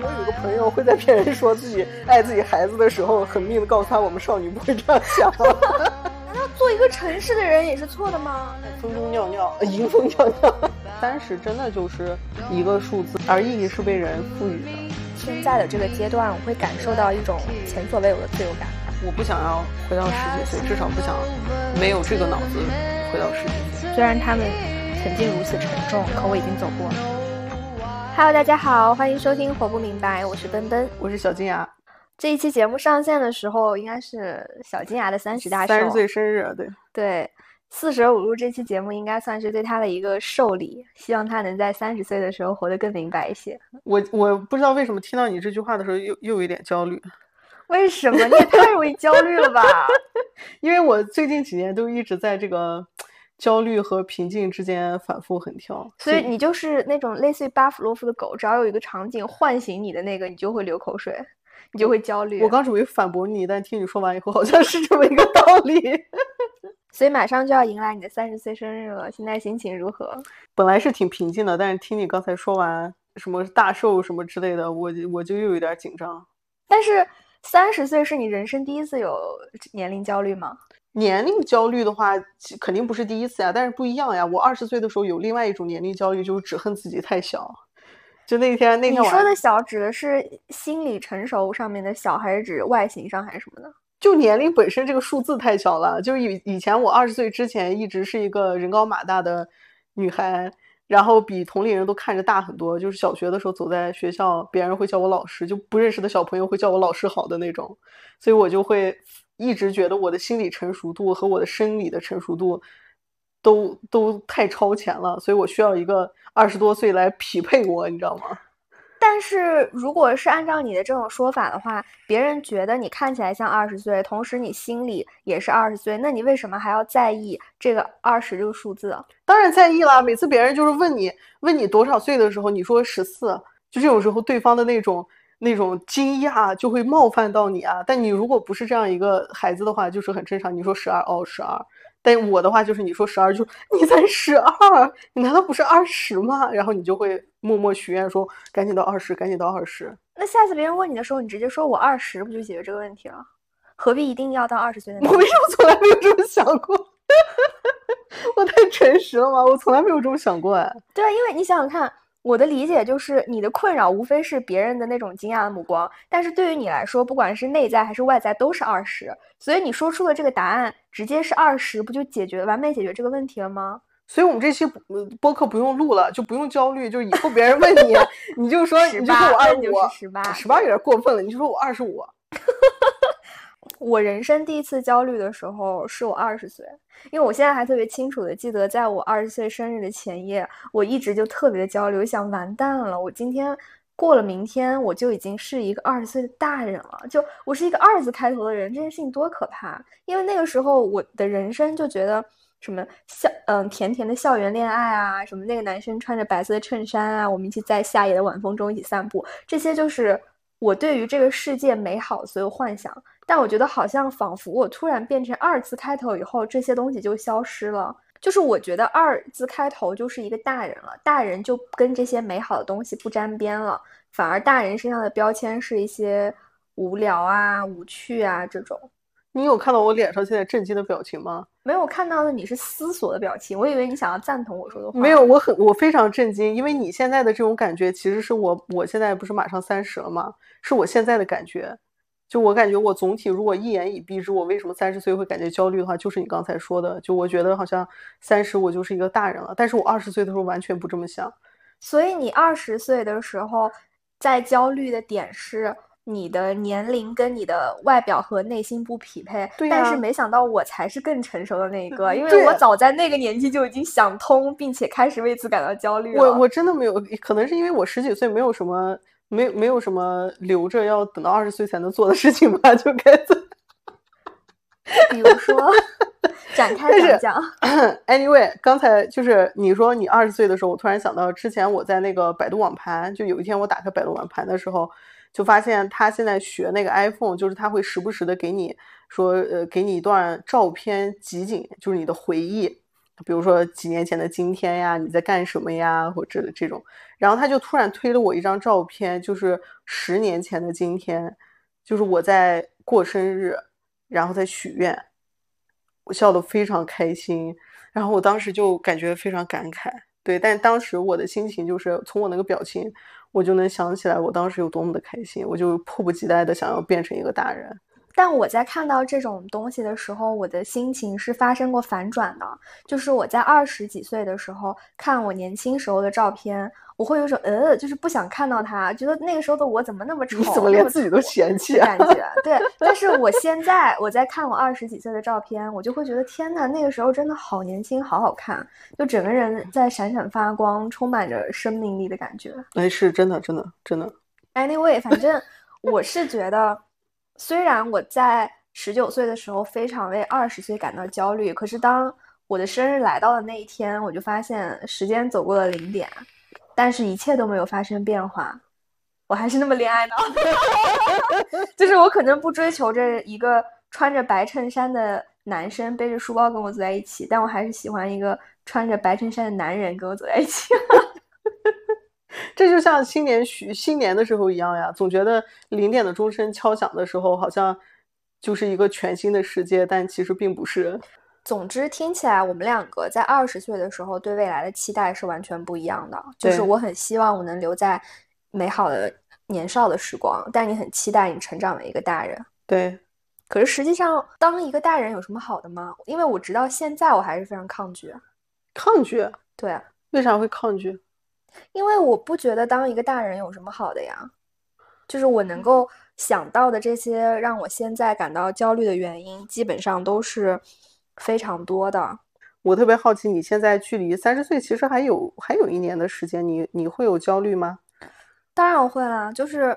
我有个朋友会在骗人说自己爱自己孩子的时候，狠命的告诉他我们少女不会这样想。难道做一个诚实的人也是错的吗？风中尿尿，迎风尿尿。三十真的就是一个数字，而意义是被人赋予的。现在的这个阶段，我会感受到一种前所未有的自由感。我不想要回到十几岁，至少不想没有这个脑子回到十几岁。虽然他们曾经如此沉重，可我已经走过了。Hello，大家好，欢迎收听《活不明白》，我是奔奔，我是小金牙。这一期节目上线的时候，应该是小金牙的三十大寿，三十岁生日，对对。四舍五入，这期节目应该算是对他的一个寿礼，希望他能在三十岁的时候活得更明白一些。我我不知道为什么听到你这句话的时候，又又有点焦虑。为什么？你也太容易焦虑了吧？因为我最近几年都一直在这个焦虑和平静之间反复横跳，所以你就是那种类似于巴甫洛夫的狗，只要有一个场景唤醒你的那个，你就会流口水，你就会焦虑。我刚准备反驳你，但听你说完以后，好像是这么一个道理。所以马上就要迎来你的三十岁生日了，现在心情如何？本来是挺平静的，但是听你刚才说完什么大寿什么之类的，我我就又有点紧张。但是三十岁是你人生第一次有年龄焦虑吗？年龄焦虑的话，肯定不是第一次呀，但是不一样呀。我二十岁的时候有另外一种年龄焦虑，就是只恨自己太小。就那天那天你说的小指的是心理成熟上面的小，还是指外形上还是什么呢？就年龄本身这个数字太小了，就是以以前我二十岁之前一直是一个人高马大的女孩，然后比同龄人都看着大很多。就是小学的时候走在学校，别人会叫我老师，就不认识的小朋友会叫我老师好的那种，所以我就会一直觉得我的心理成熟度和我的生理的成熟度都都太超前了，所以我需要一个二十多岁来匹配我，你知道吗？但是，如果是按照你的这种说法的话，别人觉得你看起来像二十岁，同时你心里也是二十岁，那你为什么还要在意这个二十这个数字？当然在意啦。每次别人就是问你问你多少岁的时候，你说十四，就这种时候，对方的那种那种惊讶就会冒犯到你啊。但你如果不是这样一个孩子的话，就是很正常。你说十二，哦，十二。但我的话就是你说十二，就你才十二，你难道不是二十吗？然后你就会默默许愿说赶紧到二十，赶紧到二十。那下次别人问你的时候，你直接说我二十，不就解决这个问题了？何必一定要到二十岁？我为什么从来没有这么想过？我太诚实了吗？我从来没有这么想过哎。对啊，因为你想想看。我的理解就是，你的困扰无非是别人的那种惊讶的目光，但是对于你来说，不管是内在还是外在，都是二十。所以你说出的这个答案直接是二十，不就解决完美解决这个问题了吗？所以我们这期播客不用录了，就不用焦虑，就以后别人问你，你就说你就说我二十五，十八，十八有点过分了，你就说我二十五。我人生第一次焦虑的时候是我二十岁，因为我现在还特别清楚的记得，在我二十岁生日的前夜，我一直就特别的焦虑，想完蛋了，我今天过了明天，我就已经是一个二十岁的大人了，就我是一个二字开头的人，这件事情多可怕！因为那个时候我的人生就觉得什么校嗯甜甜的校园恋爱啊，什么那个男生穿着白色的衬衫啊，我们一起在夏夜的晚风中一起散步，这些就是我对于这个世界美好所有幻想。但我觉得好像仿佛我突然变成二字开头以后，这些东西就消失了。就是我觉得二字开头就是一个大人了，大人就跟这些美好的东西不沾边了，反而大人身上的标签是一些无聊啊、无趣啊这种。你有看到我脸上现在震惊的表情吗？没有看到的，你是思索的表情。我以为你想要赞同我说的话。没有，我很我非常震惊，因为你现在的这种感觉，其实是我我现在不是马上三十了吗？是我现在的感觉。就我感觉，我总体如果一言以蔽之，我为什么三十岁会感觉焦虑的话，就是你刚才说的。就我觉得好像三十我就是一个大人了，但是我二十岁的时候完全不这么想。所以你二十岁的时候，在焦虑的点是你的年龄跟你的外表和内心不匹配。对但是没想到我才是更成熟的那一个，因为我早在那个年纪就已经想通，并且开始为此感到焦虑了。我我真的没有，可能是因为我十几岁没有什么。没没有什么留着要等到二十岁才能做的事情吧？就该做。比如说 展开讲讲。Anyway，刚才就是你说你二十岁的时候，我突然想到之前我在那个百度网盘，就有一天我打开百度网盘的时候，就发现他现在学那个 iPhone，就是他会时不时的给你说，呃，给你一段照片集锦，就是你的回忆。比如说几年前的今天呀，你在干什么呀，或者这种。然后他就突然推了我一张照片，就是十年前的今天，就是我在过生日，然后在许愿，我笑得非常开心。然后我当时就感觉非常感慨，对，但当时我的心情就是从我那个表情，我就能想起来我当时有多么的开心，我就迫不及待的想要变成一个大人。但我在看到这种东西的时候，我的心情是发生过反转的。就是我在二十几岁的时候看我年轻时候的照片，我会有种呃，就是不想看到他，觉得那个时候的我怎么那么丑，你怎么连自己都嫌弃啊？感觉对。但是我现在我在看我二十几岁的照片，我就会觉得天呐，那个时候真的好年轻，好好看，就整个人在闪闪发光，充满着生命力的感觉。哎，是真的，真的，真的。Anyway，反正我是觉得。虽然我在十九岁的时候非常为二十岁感到焦虑，可是当我的生日来到的那一天，我就发现时间走过了零点，但是一切都没有发生变化，我还是那么恋爱脑。就是我可能不追求着一个穿着白衬衫的男生背着书包跟我走在一起，但我还是喜欢一个穿着白衬衫的男人跟我走在一起。这就像新年许新年的时候一样呀，总觉得零点的钟声敲响的时候，好像就是一个全新的世界，但其实并不是。总之，听起来我们两个在二十岁的时候对未来的期待是完全不一样的。就是我很希望我能留在美好的年少的时光，但你很期待你成长为一个大人。对。可是实际上，当一个大人有什么好的吗？因为我直到现在我还是非常抗拒。抗拒？对。为啥会抗拒？因为我不觉得当一个大人有什么好的呀，就是我能够想到的这些让我现在感到焦虑的原因，基本上都是非常多的。我特别好奇，你现在距离三十岁其实还有还有一年的时间，你你会有焦虑吗？当然会啦，就是。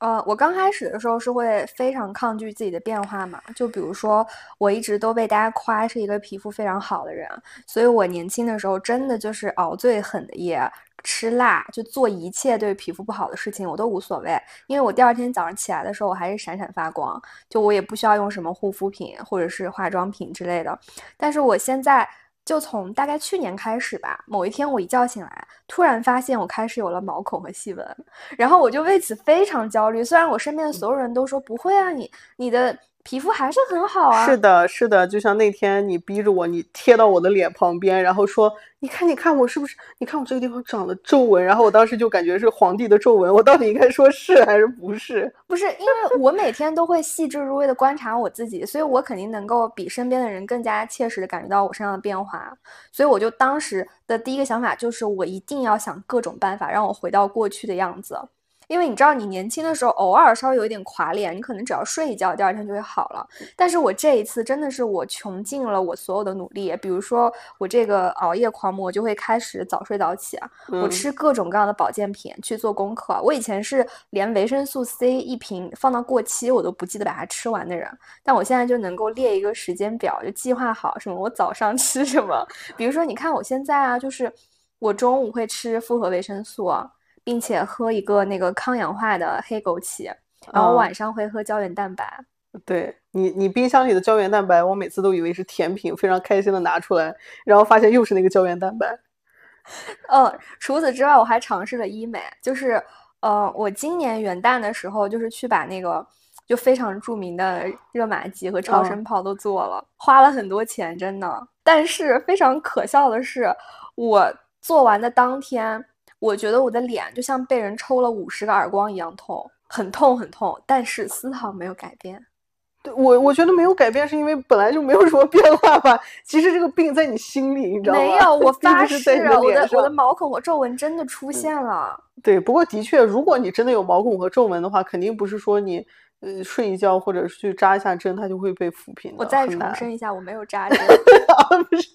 呃，我刚开始的时候是会非常抗拒自己的变化嘛，就比如说我一直都被大家夸是一个皮肤非常好的人，所以我年轻的时候真的就是熬最狠的夜，吃辣，就做一切对皮肤不好的事情我都无所谓，因为我第二天早上起来的时候我还是闪闪发光，就我也不需要用什么护肤品或者是化妆品之类的，但是我现在。就从大概去年开始吧，某一天我一觉醒来，突然发现我开始有了毛孔和细纹，然后我就为此非常焦虑。虽然我身边的所有人都说不会啊，你你的。皮肤还是很好啊！是的，是的，就像那天你逼着我，你贴到我的脸旁边，然后说：“你看，你看我是不是？你看我这个地方长了皱纹。”然后我当时就感觉是皇帝的皱纹，我到底应该说是还是不是？不是，因为我每天都会细致入微的观察我自己，所以我肯定能够比身边的人更加切实的感觉到我身上的变化。所以我就当时的第一个想法就是，我一定要想各种办法让我回到过去的样子。因为你知道，你年轻的时候偶尔稍微有一点垮脸，你可能只要睡一觉，第二天就会好了。但是我这一次真的是我穷尽了我所有的努力，比如说我这个熬夜狂魔就会开始早睡早起啊，我吃各种各样的保健品去做功课。我以前是连维生素 C 一瓶放到过期我都不记得把它吃完的人，但我现在就能够列一个时间表，就计划好什么我早上吃什么。比如说你看我现在啊，就是我中午会吃复合维生素。并且喝一个那个抗氧化的黑枸杞，然后晚上会喝胶原蛋白。对你，你冰箱里的胶原蛋白，我每次都以为是甜品，非常开心的拿出来，然后发现又是那个胶原蛋白。嗯，除此之外，我还尝试了医美，就是呃，我今年元旦的时候，就是去把那个就非常著名的热玛吉和超声炮都做了，花了很多钱，真的。但是非常可笑的是，我做完的当天。我觉得我的脸就像被人抽了五十个耳光一样痛，很痛很痛，但是丝毫没有改变。对我，我觉得没有改变，是因为本来就没有什么变化吧。其实这个病在你心里，你知道吗？没有，我 发誓，我的我的毛孔和皱纹真的出现了。对，不过的确，如果你真的有毛孔和皱纹的话，肯定不是说你呃睡一觉或者是去扎一下针，它就会被抚平的。我再重申一下，我没有扎针。不是。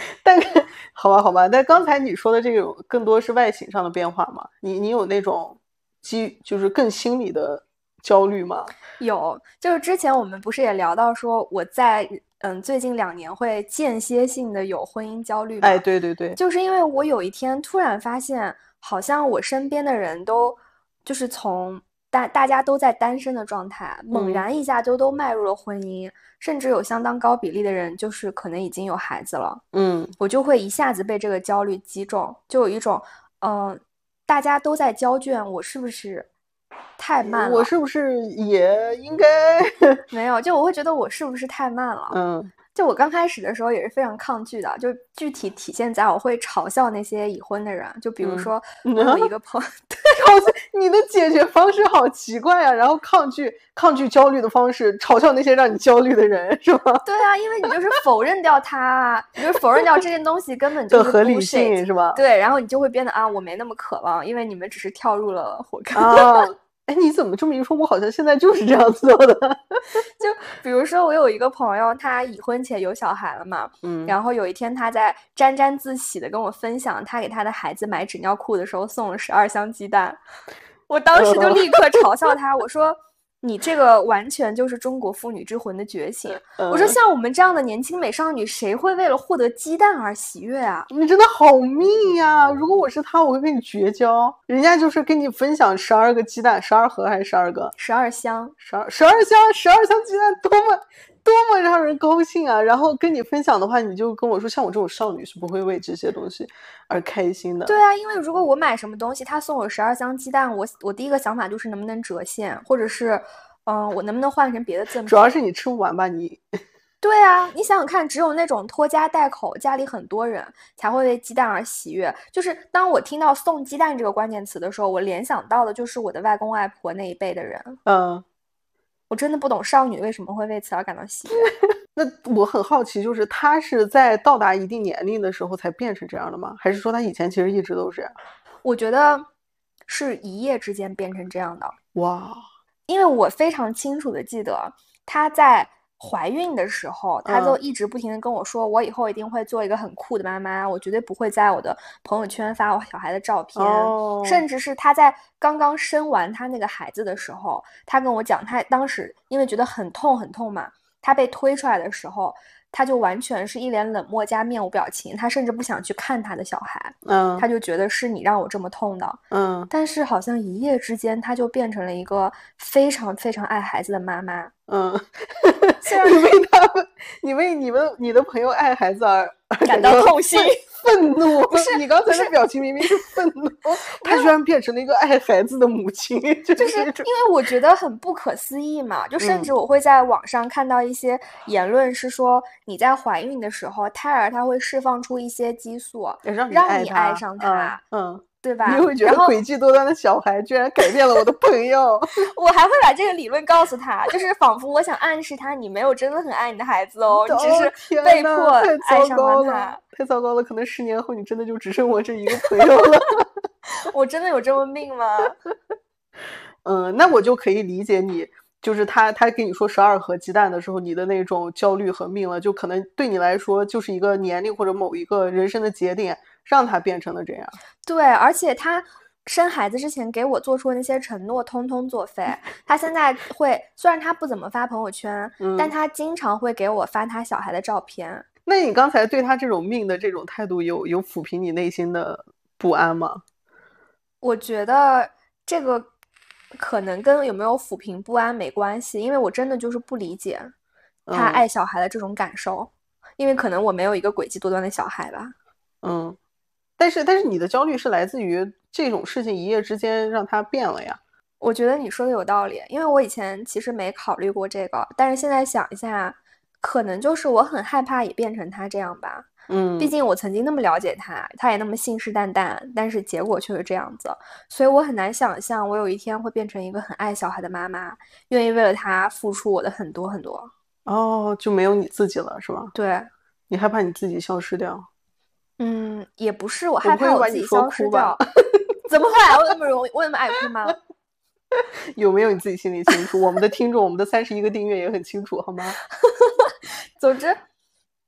但是，好吧，好吧，但刚才你说的这种更多是外形上的变化嘛？你你有那种基就是更心理的焦虑吗？有，就是之前我们不是也聊到说，我在嗯最近两年会间歇性的有婚姻焦虑吗？哎，对对对，就是因为我有一天突然发现，好像我身边的人都就是从大大家都在单身的状态，猛然一下就都迈入了婚姻，甚至有相当高比例的人就是可能已经有孩子了。嗯，我就会一下子被这个焦虑击中，就有一种，嗯、大家都在交卷，我是不是太慢了？我是不是也应该？没有，就我会觉得我是不是太慢了？嗯就我刚开始的时候也是非常抗拒的，就具体体现在我会嘲笑那些已婚的人，就比如嗯说我有一个 朋友，嘲笑你的解决方式好奇怪啊！然后抗拒抗拒焦虑的方式，嘲笑那些让你焦虑的人，是吗？对啊，因为你就是否认掉他，你就是否认掉这件东西根本就是的合理性是吧？对，然后你就会变得啊，我没那么渴望，因为你们只是跳入了火坑。啊，哎，你怎么这么一说，我好像现在就是这样做的。就 比如说，我有一个朋友，他已婚且有小孩了嘛，嗯然后有一天他在沾沾自喜的跟我分享，他给他的孩子买纸尿裤的时候送了十二箱鸡蛋，我当时就立刻嘲笑他，我说。你这个完全就是中国妇女之魂的觉醒。我说，嗯像我们这样的年轻美少女，谁会为了获得鸡蛋而喜悦啊？你真的好密呀！如果我是他，我会跟你绝交。人家就是跟你分享十二个鸡蛋，十二盒还是十二个？十二箱，十二十二箱，十二箱鸡蛋，多么多么让人高兴啊！然后跟你分享的话，你就跟我说，像我这种少女是不会为这些东西而开心的。对啊，因为如果我买什么东西，他送我十二箱鸡蛋，我我第一个想法就是能不能折现，或者是，嗯、我能不能换成别的赠品主？要是你吃不完吧？你 对啊，你想想看，只有那种拖家带口、家里很多人才会为鸡蛋而喜悦。就是当我听到“送鸡蛋”这个关键词的时候，我联想到的就是我的外公外婆那一辈的人。嗯，我真的不懂少女为什么会为此而感到喜悦。那我很好奇，就是她是在到达一定年龄的时候才变成这样的吗？还是说她以前其实一直都是这样？我觉得是一夜之间变成这样的。哇，因为我非常清楚的记得她在怀孕的时候，她就嗯一直不停的跟我说，我以后一定会做一个很酷的妈妈，我绝对不会在我的朋友圈发我小孩的照片。哦，甚至是她在刚刚生完她那个孩子的时候，她跟我讲，她当时因为觉得很痛很痛嘛，她被推出来的时候，她就完全是一脸冷漠加面无表情，她甚至不想去看她的小孩，嗯她就觉得是你让我这么痛的。嗯但是好像一夜之间，她就变成了一个非常非常爱孩子的妈妈。嗯，虽然你为他们，你为你们你的朋友爱孩子而而感到痛心，愤怒。不是你刚才的表情明明是愤怒，他居然变成了一个爱孩子的母亲，就就是因为我觉得很不可思议嘛，就甚嗯至我会在网上看到一些言论是说，你在怀孕的时候，胎儿它会释放出一些激素，让你爱他你爱上他，嗯，对吧？嗯，你会觉得诡计多端的小孩居然改变了我的朋友。我还会把这个理论告诉他，就是仿佛我想暗示他，你没有真的很爱你的孩子哦，你只哦是被迫太爱上糟糕了他。，太糟糕了！可能十年后你真的就只剩我这一个朋友了。我真的有这么命吗？嗯，那我就可以理解你，就是他他跟你说十二盒鸡蛋的时候，你的那种焦虑和命了，就可能对你来说就是一个年龄或者某一个人生的节点，让他变成了这样。对，而且他生孩子之前给我做出的那些承诺，通通作废。他现在会，虽然他不怎么发朋友圈，但嗯他经常会给我发他小孩的照片。那你刚才对他这种命的这种态度有，有抚平你内心的不安吗？我觉得这个可能跟有没有抚平不安没关系，因为我真的就是不理解他嗯爱小孩的这种感受，因为可能我没有一个诡计多端的小孩吧。嗯，但是但是你的焦虑是来自于这种事情一夜之间让他变了呀。我觉得你说的有道理，因为我以前其实没考虑过这个，但是现在想一下，可能就是我很害怕也变成他这样吧。嗯，毕竟我曾经那么了解他，他也那么信誓旦旦，但是结果却是这样子，所以我很难想象我有一天会变成一个很爱小孩的妈妈，愿意为了他付出我的很多很多。哦，就没有你自己了，是吧？对，你害怕你自己消失掉？嗯，也不是，我我害怕我自己消失掉吧。怎么会啊？我那么容易，我那么爱哭吗？有没有你自己心里清楚？我们的听众，我们的三十一个订阅也很清楚，好吗？总之，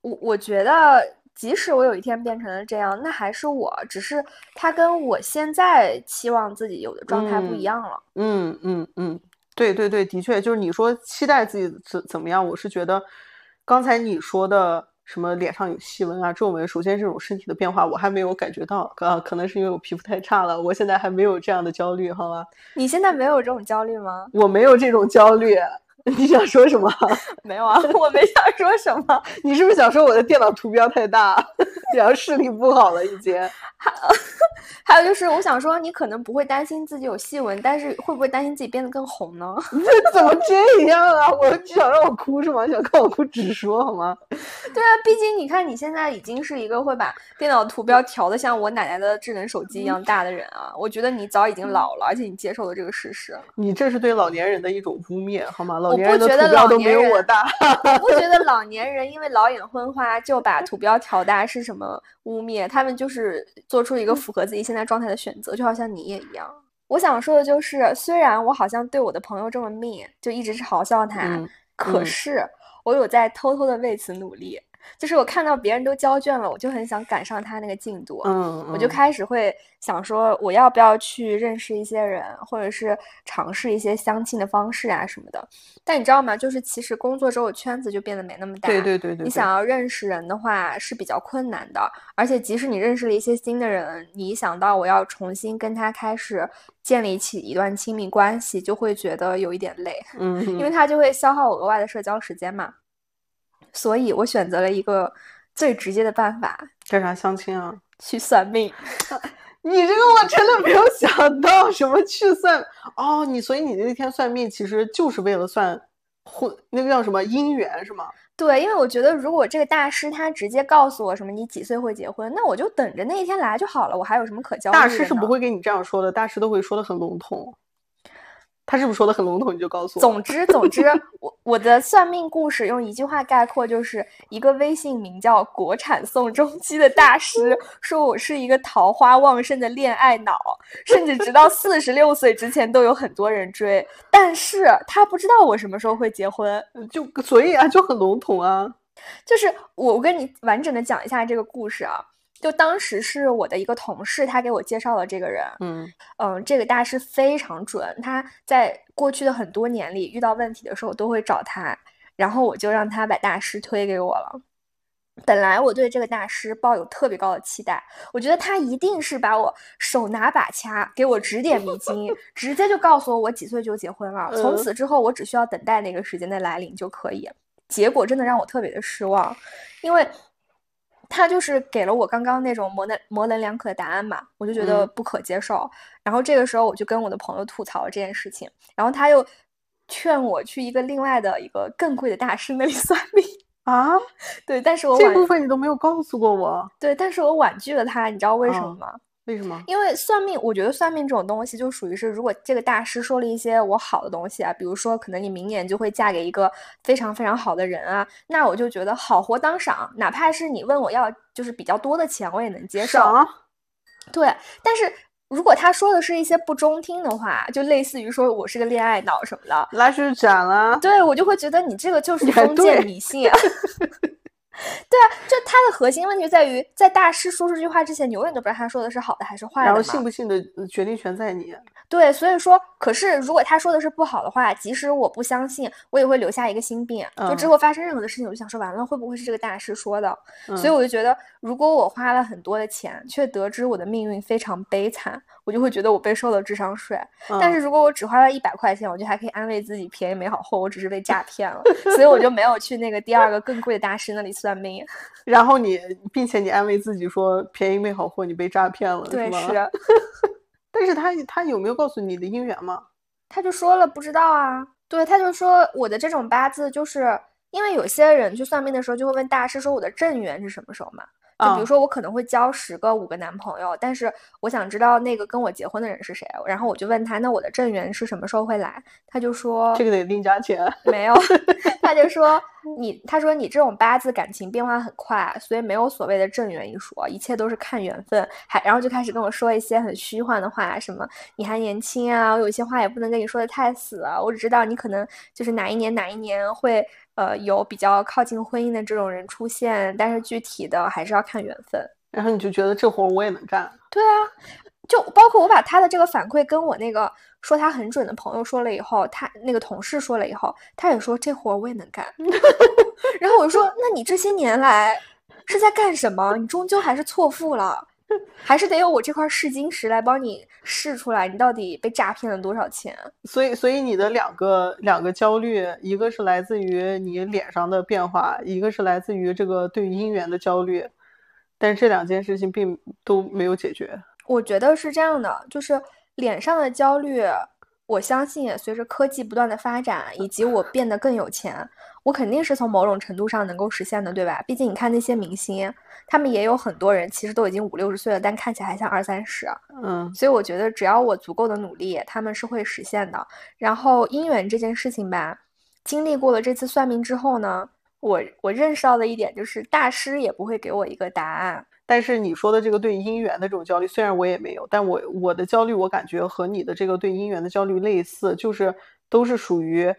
我我觉得，即使我有一天变成了这样，那还是我，只是他跟我现在期望自己有的状态不一嗯样了。嗯嗯嗯，对对对，的确，就是你说期待自己怎怎么样，我是觉得刚才你说的什么脸上有细纹啊、皱纹，首先这种身体的变化我还没有感觉到，啊，可能是因为我皮肤太差了，我现在还没有这样的焦虑，好吗？你现在没有这种焦虑吗？我没有这种焦虑。你想说什么？没有啊，我没想说什么。你是不是想说我的电脑图标太大，然后视力不好了已经？还还有就是，我想说，你可能不会担心自己有细纹，但是会不会担心自己变得更红呢？这怎么这样啊？我你想让我哭是吗？想看我哭直说好吗？对啊，毕竟你看你现在已经是一个会把电脑图标调的像我奶奶的智能手机一样大的人啊。我觉得你早已经老了，而且你接受了这个事实。你这是对老年人的一种污蔑好吗？老我年人的图不觉得标都没老年人有我大。我不觉得老年人因为老眼昏花就把图标调大是什么污蔑，他们就是做出一个符合自己现在状态的选择，就好像你也一样。我想说的就是，虽然我好像对我的朋友这么 mean，就一直是嘲笑他，嗯可嗯是我有在偷偷的为此努力。就是我看到别人都交卷了，我就很想赶上他那个进度。嗯，我就嗯开始会想说，我要不要去认识一些人，或者是尝试一些相亲的方式啊什么的。但你知道吗？就是其实工作之后圈子就变得没那么大。对对对对，对你想要认识人的话是比较困难的，而且即使你认识了一些新的人，你一想到我要重新跟他开始建立起一段亲密关系，就会觉得有一点累，嗯，因为他就会消耗我额外的社交时间嘛。所以我选择了一个最直接的办法，干啥相亲啊？去算命。你这个我真的没有想到，什么去算哦？你所以你那天算命其实就是为了算婚，那个叫什么姻缘是吗？对，因为我觉得如果这个大师他直接告诉我什么你几岁会结婚，那我就等着那一天来就好了，我还有什么可焦虑大师是不会跟你这样说的，大师都会说的很笼统。他是不是说的很笼统？你就告诉我。总之，总之，我我的算命故事用一句话概括，就是一个微信名叫“国产宋仲基”的大师说我是一个桃花旺盛的恋爱脑，甚至直到四十六岁之前都有很多人追，但是他不知道我什么时候会结婚。就所以啊，就很笼统啊。就是我我跟你完整的讲一下这个故事啊。就当时是我的一个同事，他给我介绍了这个人，嗯嗯，这个大师非常准，他在过去的很多年里遇到问题的时候都会找他，然后我就让他把大师推给我了。本来我对这个大师抱有特别高的期待，我觉得他一定是把我手拿把掐，给我指点迷津，直接就告诉我我几岁就结婚了，从嗯此之后我只需要等待那个时间的来临就可以。结果真的让我特别的失望，因为他就是给了我刚刚那种模棱模棱两可的答案嘛，我就觉得嗯不可接受。然后这个时候我就跟我的朋友吐槽了这件事情，然后他又劝我去一个另外的一个更贵的大师那里 算命。啊，对，但是我婉这部分你都没有告诉过我，对，但是我婉拒了他，你知道为什么哦吗？为什么？因为算命，我觉得算命这种东西就属于是，如果这个大师说了一些我好的东西啊，比如说可能你明年就会嫁给一个非常非常好的人啊，那我就觉得好活当赏，哪怕是你问我要就是比较多的钱，我也能接受。对，但是如果他说的是一些不中听的话，就类似于说我是个恋爱脑什么的，拉去斩了。对我就会觉得你这个就是封建迷信。对啊，就他的核心问题在于，在大师说出这句话之前，你永远都不知道他说的是好的还是坏的然后。信不信的呃决定权在你。对，所以说，可是如果他说的是不好的话，即使我不相信，我也会留下一个心病。就之嗯后发生任何的事情，我就想说，完了会不会是这个大师说的？所以嗯我就觉得，如果我花了很多的钱，却得知我的命运非常悲惨，我就会觉得我被收了智商税。但嗯是如果我只花了一百块钱，我就还可以安慰自己便宜没好货，我只是被诈骗了，所以我就没有去那个第二个更贵的大师那里算命。然后你，并且你安慰自己说便宜没好货，你被诈骗了，对，吗？是。但是他他有没有告诉你的姻缘吗？他就说了不知道啊，对，他就说我的这种八字就是因为有些人去算命的时候就会问大师说我的正缘是什么时候嘛，就比如啊说我可能会交十个五个男朋友，但是我想知道那个跟我结婚的人是谁，然后我就问他那我的正缘是什么时候会来，他就说这个得另加钱。没有，他就说你，他说你这种八字感情变化很快，所以没有所谓的正缘一说，一切都是看缘分。还然后就开始跟我说一些很虚幻的话，什么你还年轻啊，我有些话也不能跟你说的太死啊，我只知道你可能就是哪一年哪一年会呃有比较靠近婚姻的这种人出现，但是具体的还是要看缘分。然后你就觉得这活儿我也能干。对啊，就包括我把他的这个反馈跟我那个说他很准的朋友说了以后，他那个同事说了以后，他也说这活我也能干。然后我就说，那你这些年来是在干什么？你终究还是错付了。还是得有我这块试金石来帮你试出来，你到底被诈骗了多少钱？所以，所以你的两个两个焦虑，一个是来自于你脸上的变化，一个是来自于这个对姻缘的焦虑，但是这两件事情并都没有解决。我觉得是这样的，就是脸上的焦虑，我相信也随着科技不断的发展，以及我变得更有钱。我肯定是从某种程度上能够实现的，对吧？毕竟你看那些明星，他们也有很多人其实都已经五六十岁了，但看起来还像二三十。嗯，所以我觉得只要我足够的努力，他们是会实现的。然后姻缘这件事情吧，经历过了这次算命之后呢，我我认识到的一点就是，大师也不会给我一个答案。但是你说的这个对姻缘的这种焦虑，虽然我也没有，但我我的焦虑，我感觉和你的这个对姻缘的焦虑类似，就是都是属于。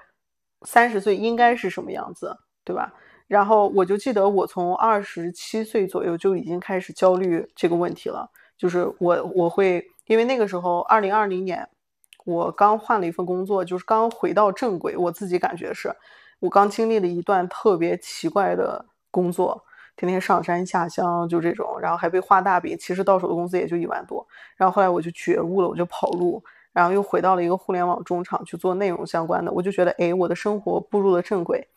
三十岁应该是什么样子，对吧？然后我就记得我从二十七岁左右就已经开始焦虑这个问题了，就是我我会因为那个时候二零二零年我刚换了一份工作，就是刚回到正轨，我自己感觉是我刚经历了一段特别奇怪的工作，天天上山下乡就这种，然后还被画大饼，其实到手的工资也就一万多。然后后来我就觉悟了，我就跑路。然后又回到了一个互联网中厂去做内容相关的，我就觉得，哎，我的生活步入了正轨。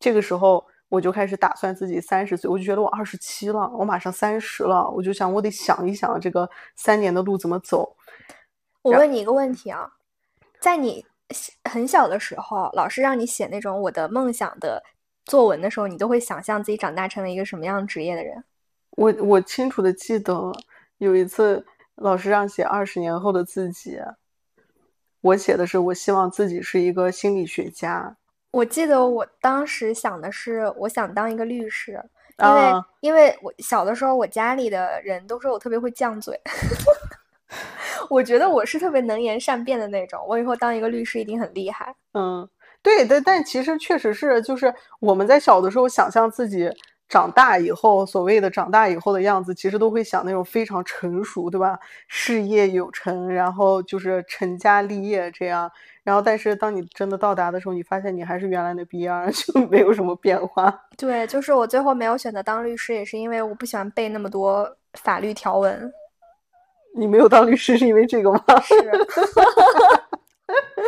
这个时候，我就开始打算自己三十岁，我就觉得我二十七了，我马上三十了，我就想，我得想一想这个三年的路怎么走。我问你一个问题啊，在你很小的时候，老师让你写那种我的梦想的作文的时候，你都会想象自己长大成了一个什么样职业的人？我我清楚的记得有一次，老师让写二十年后的自己。我写的是，我希望自己是一个心理学家。我记得我当时想的是，我想当一个律师，因为因为我小的时候，我家里的人都说我特别会犟嘴，我觉得我是特别能言善辩的那种。我以后当一个律师一定很厉害。嗯，对，但但其实确实是，就是我们在小的时候想象自己。长大以后，所谓的长大以后的样子，其实都会想那种非常成熟，对吧？事业有成，然后就是成家立业这样。然后，但是当你真的到达的时候，你发现你还是原来的逼样，就没有什么变化。对，就是我最后没有选择当律师，也是因为我不喜欢背那么多法律条文。你没有当律师是因为这个吗？是。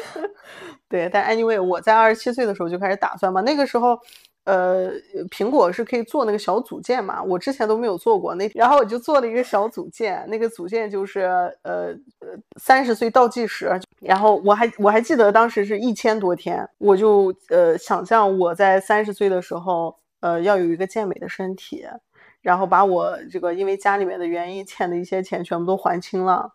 对，但 anyway，我在二十七岁的时候就开始打算嘛，那个时候。呃，苹果是可以做那个小组件嘛？我之前都没有做过那，然后我就做了一个小组件，那个组件就是呃呃三十岁倒计时，然后我还我还记得当时是一千多天，我就呃想象我在三十岁的时候，呃要有一个健美的身体，然后把我这个因为家里面的原因欠的一些钱全部都还清了，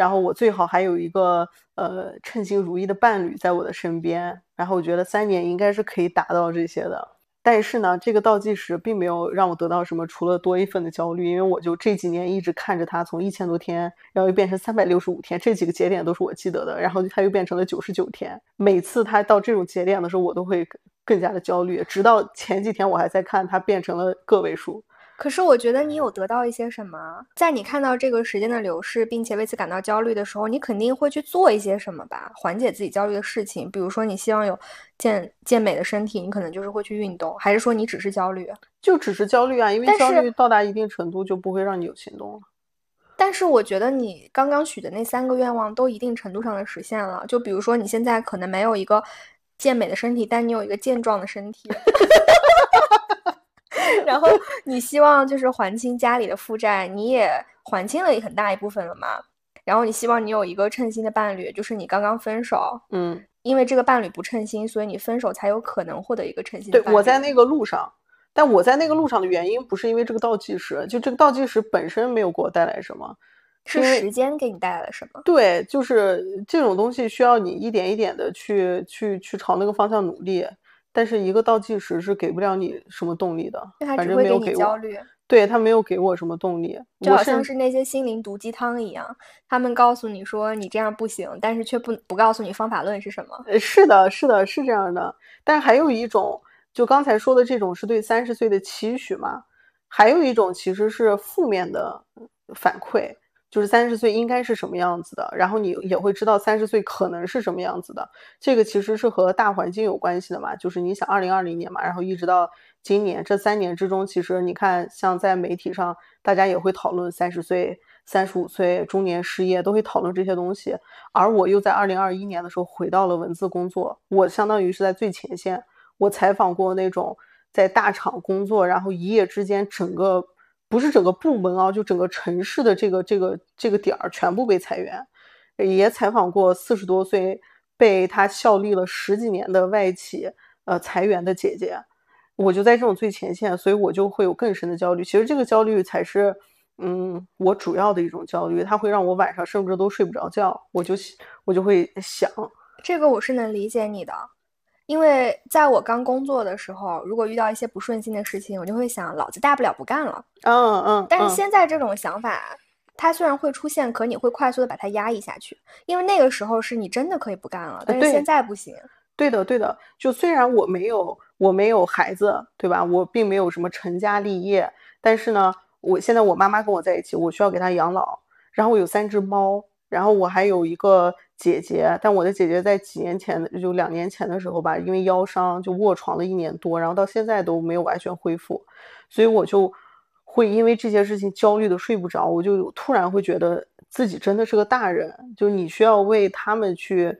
然后我最好还有一个呃称心如意的伴侣在我的身边，然后我觉得三年应该是可以达到这些的。但是呢，这个倒计时并没有让我得到什么，除了多一份的焦虑，因为我就这几年一直看着它从一千多天，然后又变成三百六十五天，这几个节点都是我记得的，然后它又变成了九十九天。每次它到这种节点的时候，我都会更加的焦虑，直到前几天我还在看它变成了个位数。可是我觉得你有得到一些什么，在你看到这个时间的流逝，并且为此感到焦虑的时候，你肯定会去做一些什么吧，缓解自己焦虑的事情。比如说，你希望有健健美的身体，你可能就是会去运动，还是说你只是焦虑？就只是焦虑啊，因为焦虑到达一定程度就不会让你有行动了。但是我觉得你刚刚许的那三个愿望都一定程度上的实现了。就比如说，你现在可能没有一个健美的身体，但你有一个健壮的身体。然后你希望就是还清家里的负债，你也还清了很大一部分了嘛。然后你希望你有一个称心的伴侣，就是你刚刚分手，嗯，因为这个伴侣不称心，所以你分手才有可能获得一个称心。对，我在那个路上，但我在那个路上的原因不是因为这个倒计时，就这个倒计时本身没有给我带来什么，是时间给你带来了什么？对，就是这种东西需要你一点一点的去去去朝那个方向努力。但是一个倒计时是给不了你什么动力的，反正没有给我。对他没有给我什么动力，就好像是那些心灵毒鸡汤一样，他们告诉你说你这样不行，但是却不不告诉你方法论是什么。呃，是的，是的，是这样的。但是还有一种，就刚才说的这种是对三十岁的期许嘛？还有一种其实是负面的反馈，就是三十岁应该是什么样子的，然后你也会知道三十岁可能是什么样子的。这个其实是和大环境有关系的嘛，就是你想二零二零年嘛，然后一直到今年这三年之中，其实你看像在媒体上，大家也会讨论三十岁、三十五岁中年失业，都会讨论这些东西。而我又在二零二一年的时候回到了文字工作，我相当于是在最前线，我采访过那种在大厂工作，然后一夜之间整个。不是整个部门啊，就整个城市的这个这个这个点儿全部被裁员，也采访过四十多岁被他效力了十几年的外企呃裁员的姐姐，我就在这种最前线，所以我就会有更深的焦虑。其实这个焦虑才是嗯我主要的一种焦虑，它会让我晚上甚至都睡不着觉，我就我就会想，这个我是能理解你的。因为在我刚工作的时候，如果遇到一些不顺心的事情，我就会想，老子大不了不干了。嗯嗯。但是现在这种想法，它虽然会出现，可你会快速的把它压抑下去，因为那个时候是你真的可以不干了，但是现在不行。对的，对的。就虽然我没有我没有孩子，对吧？我并没有什么成家立业，但是呢，我现在我妈妈跟我在一起，我需要给她养老，然后我有三只猫。然后我还有一个姐姐，但我的姐姐在几年前，就两年前的时候吧，因为腰伤就卧床了一年多，然后到现在都没有完全恢复，所以我就会因为这些事情焦虑的睡不着，我就突然会觉得自己真的是个大人，就你需要为他们去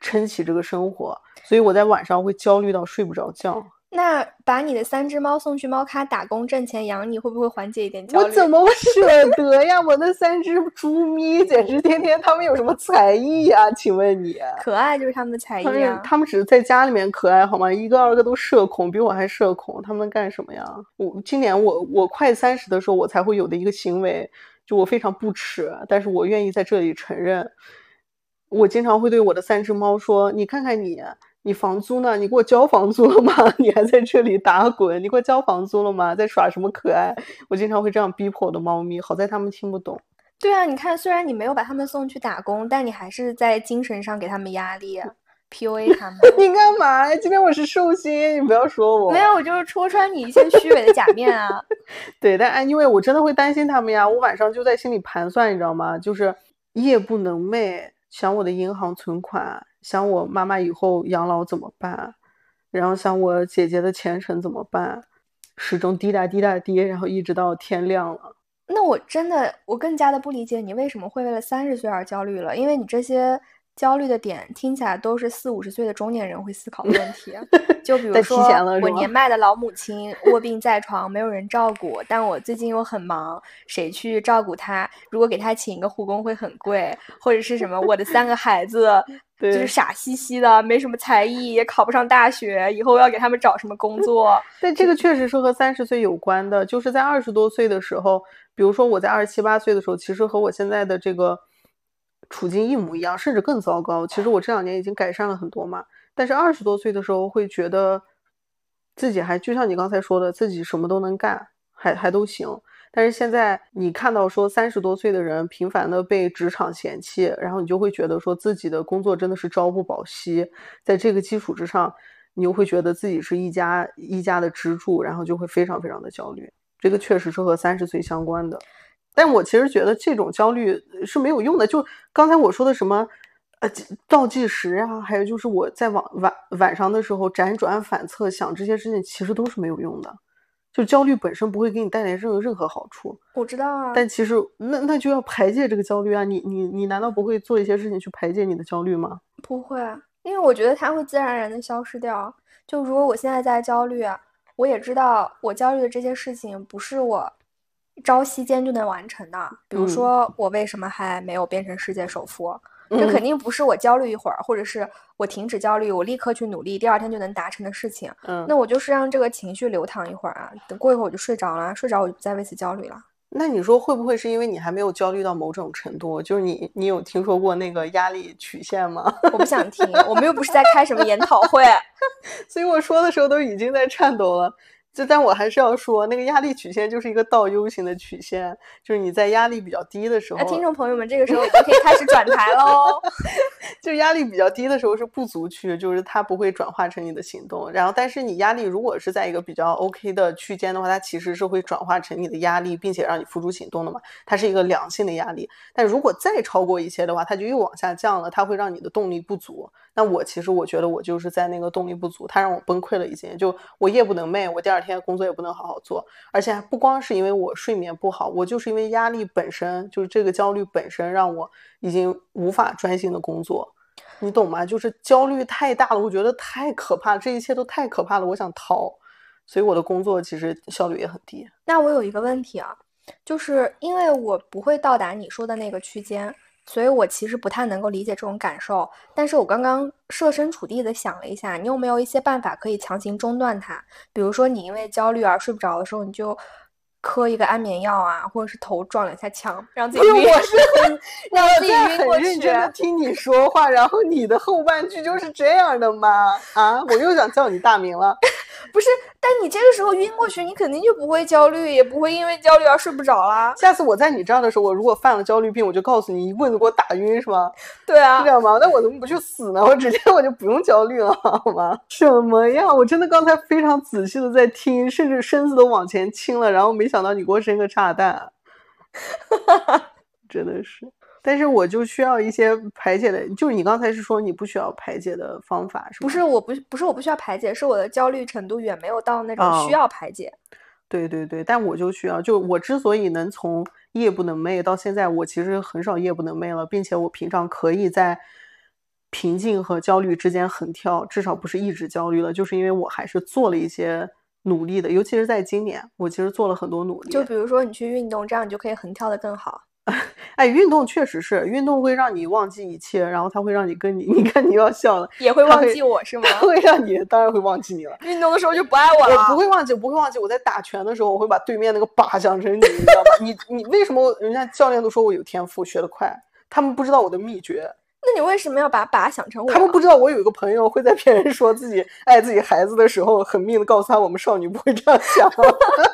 撑起这个生活，所以我在晚上会焦虑到睡不着觉。那把你的三只猫送去猫咖打工挣钱养你，会不会缓解一点焦虑？我怎么舍得呀？我那三只猪咪简直天天，他们有什么才艺呀？请问你？可爱就是他们的才艺啊！他们只是在家里面可爱好吗？一个二个都社恐，比我还社恐，他们干什么呀？我今年我我快三十的时候，我才会有的一个行为，就我非常不耻，但是我愿意在这里承认，我经常会对我的三只猫说：“你看看你。”你房租呢？你给我交房租了吗？你还在这里打滚？你给我交房租了吗？在耍什么可爱？我经常会这样逼迫我的猫咪，好在它们听不懂。对啊，你看，虽然你没有把它们送去打工，但你还是在精神上给它们压力，PUA 它们。你干嘛呀？今天我是寿星，你不要说我。没有，我就是戳穿你一些虚伪的假面啊。对，但因为我真的会担心它们呀，我晚上就在心里盘算，你知道吗？就是夜不能寐，想我的银行存款。想我妈妈以后养老怎么办？然后想我姐姐的前程怎么办？始终滴答滴答滴，然后一直到天亮了。那我真的，我更加的不理解你为什么会为了三十岁而焦虑了，因为你这些。焦虑的点听起来都是四五十岁的中年人会思考的问题，就比如说我年迈的老母亲卧病在床，没有人照顾，但我最近又很忙，谁去照顾她？如果给她请一个护工会很贵，或者是什么？我的三个孩子 就是傻兮兮的，没什么才艺，也考不上大学，以后要给他们找什么工作？对，这个确实是和三十岁有关的，就是在二十多岁的时候，比如说我在二十七八岁的时候，其实和我现在的这个。处境一模一样，甚至更糟糕。其实我这两年已经改善了很多嘛。但是二十多岁的时候会觉得自己还就像你刚才说的，自己什么都能干，还还都行。但是现在你看到说三十多岁的人频繁的被职场嫌弃，然后你就会觉得说自己的工作真的是朝不保夕。在这个基础之上，你又会觉得自己是一家一家的支柱，然后就会非常非常的焦虑。这个确实是和三十岁相关的。但我其实觉得这种焦虑是没有用的。就刚才我说的什么，呃，倒计时啊，还有就是我在晚晚晚上的时候辗转反侧想这些事情，其实都是没有用的。就焦虑本身不会给你带来任何任何好处。我知道啊。但其实那那就要排解这个焦虑啊！你你你难道不会做一些事情去排解你的焦虑吗？不会，因为我觉得它会自然而然的消失掉。就如果我现在在焦虑，我也知道我焦虑的这些事情不是我。朝夕间就能完成的，比如说我为什么还没有变成世界首富？这肯定不是我焦虑一会儿，或者是我停止焦虑，我立刻去努力，第二天就能达成的事情。嗯，那我就是让这个情绪流淌一会儿啊，等过一会儿我就睡着了，睡着我就不再为此焦虑了。那你说会不会是因为你还没有焦虑到某种程度？就是你，你有听说过那个压力曲线吗？我不想听，我们又不是在开什么研讨会，所以我说的时候都已经在颤抖了。就但我还是要说，那个压力曲线就是一个倒 U 型的曲线，就是你在压力比较低的时候，听众朋友们，这个时候可以开始转台喽。就压力比较低的时候是不足区，就是它不会转化成你的行动。然后，但是你压力如果是在一个比较 OK 的区间的话，它其实是会转化成你的压力，并且让你付诸行动的嘛。它是一个良性的压力。但如果再超过一些的话，它就又往下降了，它会让你的动力不足。那我其实我觉得我就是在那个动力不足，它让我崩溃了已经。就我夜不能寐，我第二天工作也不能好好做，而且还不光是因为我睡眠不好，我就是因为压力本身，就是这个焦虑本身让我已经无法专心的工作，你懂吗？就是焦虑太大了，我觉得太可怕，这一切都太可怕了，我想逃，所以我的工作其实效率也很低。那我有一个问题啊，就是因为我不会到达你说的那个区间。所以我其实不太能够理解这种感受，但是我刚刚设身处地的想了一下，你有没有一些办法可以强行中断它？比如说你因为焦虑而睡不着的时候，你就磕一个安眠药啊，或者是头撞两下墙，让自己晕。我是很，让自己晕过去。很认真的听你说话，然后你的后半句就是这样的吗？啊，我又想叫你大名了。不是，但你这个时候晕过去，你肯定就不会焦虑，也不会因为焦虑而睡不着啦。下次我在你这儿的时候，我如果犯了焦虑病，我就告诉你，一棍子给我打晕，是吗？对啊，是这样吗？那我怎么不去死呢？我直接我就不用焦虑了，好吗？什么呀？我真的刚才非常仔细的在听，甚至身子都往前倾了，然后没想到你给我生个炸弹，真的是。但是我就需要一些排解的，就是你刚才是说你不需要排解的方法，是不是？我不不是我不需要排解，是我的焦虑程度远没有到那种需要排解。对对对，但我就需要，就我之所以能从夜不能寐到现在，我其实很少夜不能寐了，并且我平常可以在平静和焦虑之间横跳，至少不是一直焦虑了，就是因为我还是做了一些努力的，尤其是在今年，我其实做了很多努力。就比如说你去运动，这样你就可以横跳的更好。哎，运动确实是，运动会让你忘记一切，然后它会让你跟你，你看你要笑了，也会忘记我是吗？会让你，当然会忘记你了。运动的时候就不爱我了。我不会忘记，不会忘记。我在打拳的时候，我会把对面那个靶想成你，你知道吗？你你为什么人家教练都说我有天赋，学得快？他们不知道我的秘诀。那你为什么要把把想成我？他们不知道我有一个朋友会在骗人说自己爱自己孩子的时候，狠命的告诉他，我们少女不会这样想。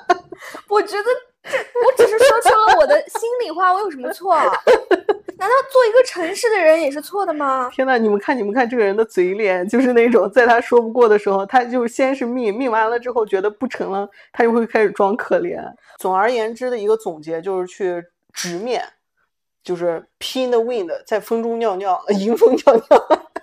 我觉得。我只是说出了我的心里话，我有什么错？难道做一个城市的人也是错的吗？天呐，你们看，你们看这个人的嘴脸，就是那种在他说不过的时候，他就先是命，命完了之后觉得不成了，他就会开始装可怜。总而言之的一个总结就是去直面，就是拼 the wind，在风中尿尿，迎风尿尿。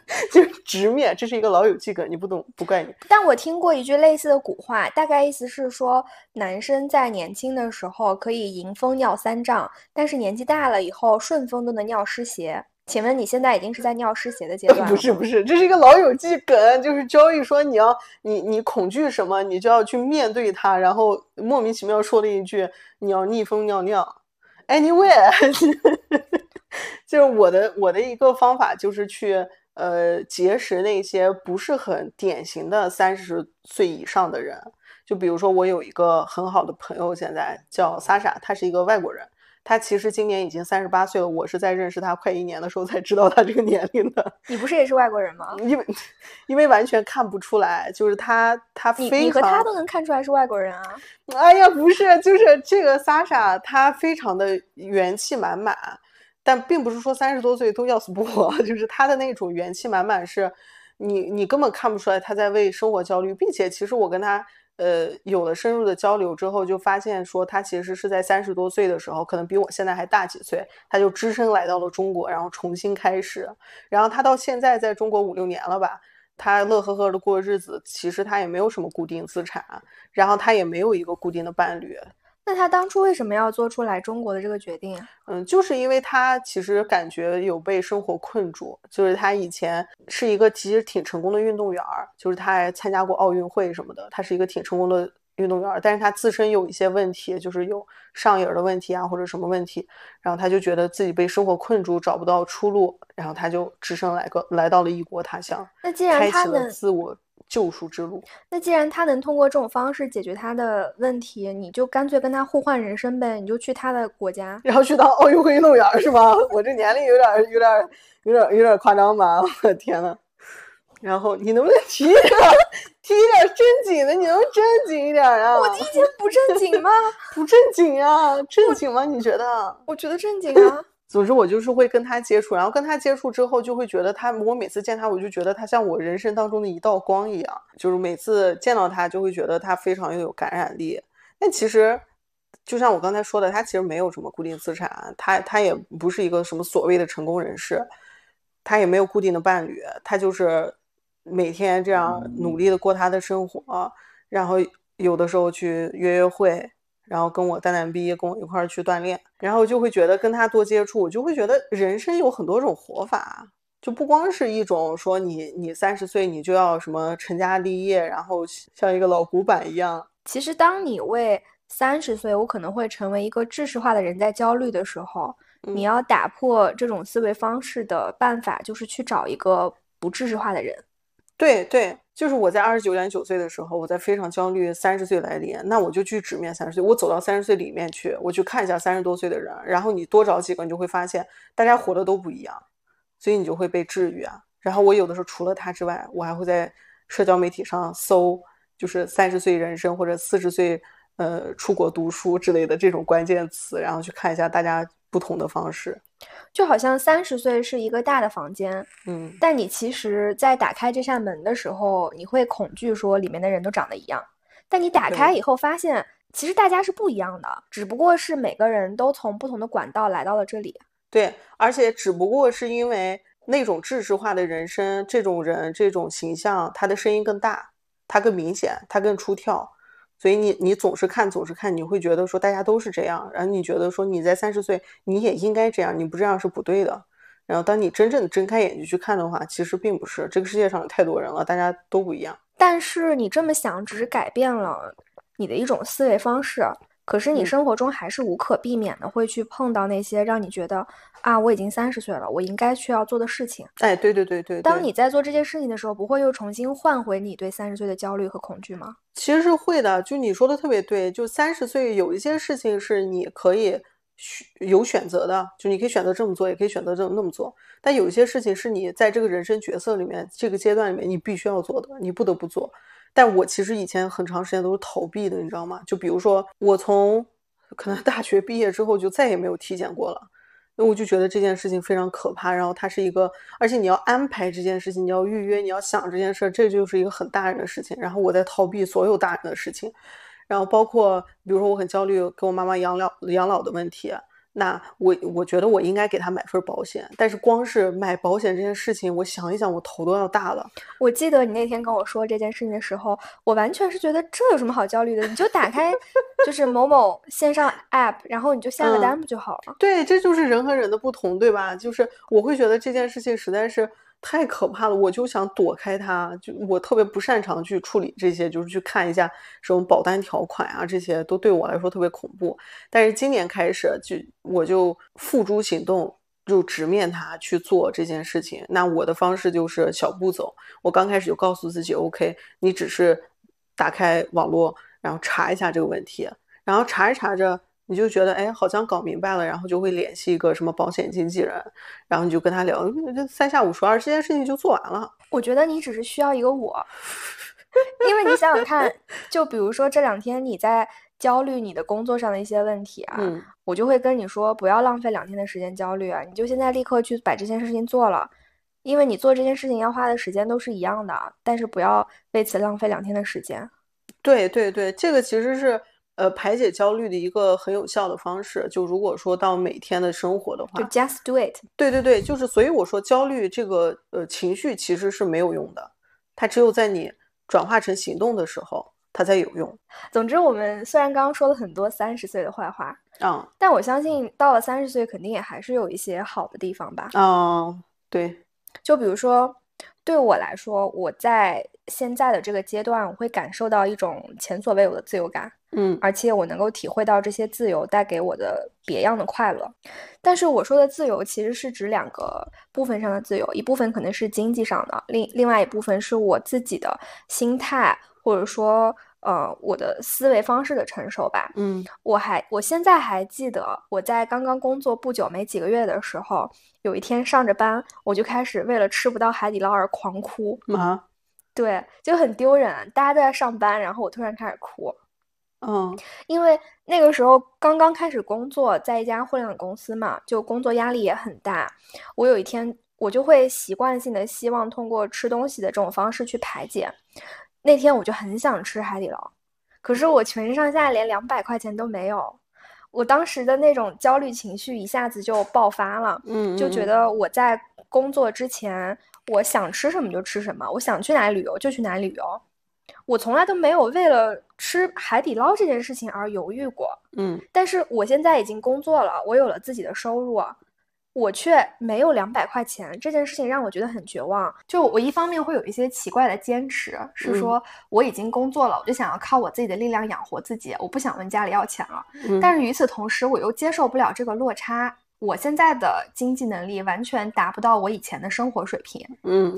就直面，这是一个老友记梗，你不懂不怪你。但我听过一句类似的古话，大概意思是说，男生在年轻的时候可以迎风尿三丈，但是年纪大了以后，顺风都能尿湿鞋。请问你现在已经是在尿湿鞋的阶段？不是不是，这是一个老友记梗，就是交易说你要你你恐惧什么，你就要去面对它，然后莫名其妙说了一句你要逆风尿尿。Anywhere，就是我的我的一个方法就是去。呃，结识那些不是很典型的三十岁以上的人，就比如说我有一个很好的朋友，现在叫莎莎，他是一个外国人，他其实今年已经三十八岁了，我是在认识他快一年的时候才知道他这个年龄的。你不是也是外国人吗？因为因为完全看不出来，就是他他非常，你和他都能看出来是外国人啊？哎呀，不是，就是这个莎莎，她非常的元气满满。但并不是说三十多岁都要死不活，就是他的那种元气满满，是你你根本看不出来他在为生活焦虑，并且其实我跟他呃有了深入的交流之后，就发现说他其实是在三十多岁的时候，可能比我现在还大几岁，他就只身来到了中国，然后重新开始，然后他到现在在中国五六年了吧，他乐呵呵的过日子，其实他也没有什么固定资产，然后他也没有一个固定的伴侣。那他当初为什么要做出来中国的这个决定？嗯，就是因为他其实感觉有被生活困住。就是他以前是一个其实挺成功的运动员儿，就是他还参加过奥运会什么的，他是一个挺成功的运动员儿。但是他自身有一些问题，就是有上瘾的问题啊，或者什么问题，然后他就觉得自己被生活困住，找不到出路，然后他就只身来个来到了异国他乡，那既然开启了自我。救赎之路。那既然他能通过这种方式解决他的问题，你就干脆跟他互换人生呗，你就去他的国家，然后去当奥运会运动员是吗？我这年龄有点、有点、有点、有点夸张吧？我的天呐。然后你能不能提点、提点正经的？你能正经一点啊？我今天不正经吗？不正经啊，正经吗？你觉得？我觉得正经啊。总之我就是会跟他接触，然后跟他接触之后，就会觉得他，我每次见他，我就觉得他像我人生当中的一道光一样，就是每次见到他，就会觉得他非常有感染力。但其实，就像我刚才说的，他其实没有什么固定资产，他他也不是一个什么所谓的成功人士，他也没有固定的伴侣，他就是每天这样努力的过他的生活，然后有的时候去约约会。然后跟我蛋蛋逼，跟我一块儿去锻炼，然后就会觉得跟他多接触，我就会觉得人生有很多种活法，就不光是一种说你你三十岁你就要什么成家立业，然后像一个老古板一样。其实当你为三十岁我可能会成为一个知识化的人在焦虑的时候，你要打破这种思维方式的办法就是去找一个不知识化的人。对对。就是我在二十九点九岁的时候，我在非常焦虑三十岁来临，那我就去直面三十岁，我走到三十岁里面去，我去看一下三十多岁的人，然后你多找几个，你就会发现大家活的都不一样，所以你就会被治愈啊。然后我有的时候除了他之外，我还会在社交媒体上搜，就是三十岁人生或者四十岁呃出国读书之类的这种关键词，然后去看一下大家不同的方式。就好像三十岁是一个大的房间，嗯，但你其实，在打开这扇门的时候，你会恐惧说里面的人都长得一样。但你打开以后，发现其实大家是不一样的，只不过是每个人都从不同的管道来到了这里。对，而且只不过是因为那种知识化的人生，这种人这种形象，他的声音更大，他更明显，他更出挑。所以你你总是看总是看，你会觉得说大家都是这样，然后你觉得说你在三十岁你也应该这样，你不这样是不对的。然后当你真正的睁开眼睛去看的话，其实并不是这个世界上有太多人了，大家都不一样。但是你这么想，只是改变了你的一种思维方式。可是你生活中还是无可避免的会去碰到那些让你觉得啊，我已经三十岁了，我应该需要做的事情。哎，对对对对。当你在做这件事情的时候，不会又重新换回你对三十岁的焦虑和恐惧吗？其实是会的，就你说的特别对。就三十岁有一些事情是你可以选有选择的，就你可以选择这么做，也可以选择这么那么做。但有一些事情是你在这个人生角色里面，这个阶段里面你必须要做的，你不得不做。但我其实以前很长时间都是逃避的，你知道吗？就比如说，我从可能大学毕业之后就再也没有体检过了，那我就觉得这件事情非常可怕。然后它是一个，而且你要安排这件事情，你要预约，你要想这件事，这就是一个很大人的事情。然后我在逃避所有大人的事情，然后包括比如说我很焦虑跟我妈妈养老养老的问题。那我我觉得我应该给他买份保险，但是光是买保险这件事情，我想一想，我头都要大了。我记得你那天跟我说这件事情的时候，我完全是觉得这有什么好焦虑的？你就打开 就是某某线上 app，然后你就下个单不就好了？对，这就是人和人的不同，对吧？就是我会觉得这件事情实在是。太可怕了，我就想躲开它。就我特别不擅长去处理这些，就是去看一下什么保单条款啊，这些都对我来说特别恐怖。但是今年开始，就我就付诸行动，就直面它去做这件事情。那我的方式就是小步走。我刚开始就告诉自己，OK，你只是打开网络，然后查一下这个问题，然后查着查着。你就觉得哎，好像搞明白了，然后就会联系一个什么保险经纪人，然后你就跟他聊，就三下五除二，这件事情就做完了。我觉得你只是需要一个我，因为你想想看，就比如说这两天你在焦虑你的工作上的一些问题啊，我就会跟你说，不要浪费两天的时间焦虑啊，你就现在立刻去把这件事情做了，因为你做这件事情要花的时间都是一样的，但是不要为此浪费两天的时间。对对对，这个其实是。呃，排解焦虑的一个很有效的方式，就如果说到每天的生活的话，就 just do it。对对对，就是所以我说焦虑这个呃情绪其实是没有用的，它只有在你转化成行动的时候，它才有用。总之，我们虽然刚刚说了很多三十岁的坏话，嗯，但我相信到了三十岁，肯定也还是有一些好的地方吧。嗯，对，就比如说。对我来说，我在现在的这个阶段，我会感受到一种前所未有的自由感，嗯，而且我能够体会到这些自由带给我的别样的快乐。但是我说的自由，其实是指两个部分上的自由，一部分可能是经济上的，另另外一部分是我自己的心态，或者说。呃，我的思维方式的成熟吧。嗯，我还我现在还记得，我在刚刚工作不久没几个月的时候，有一天上着班，我就开始为了吃不到海底捞而狂哭。啊，对，就很丢人，大家都在上班，然后我突然开始哭。嗯因为那个时候刚刚开始工作，在一家互联网公司嘛，就工作压力也很大。我有一天，我就会习惯性的希望通过吃东西的这种方式去排解。那天我就很想吃海底捞，可是我全身上下连两百块钱都没有。我当时的那种焦虑情绪一下子就爆发了，嗯，就觉得我在工作之前，我想吃什么就吃什么，我想去哪里旅游就去哪里旅游。我从来都没有为了吃海底捞这件事情而犹豫过。嗯但是我现在已经工作了，我有了自己的收入，我却没有两百块钱，这件事情让我觉得很绝望。就我一方面会有一些奇怪的坚持，是说我已经工作了，我就想要靠我自己的力量养活自己，我不想问家里要钱了。嗯，但是与此同时，我又接受不了这个落差。我现在的经济能力完全达不到我以前的生活水平，嗯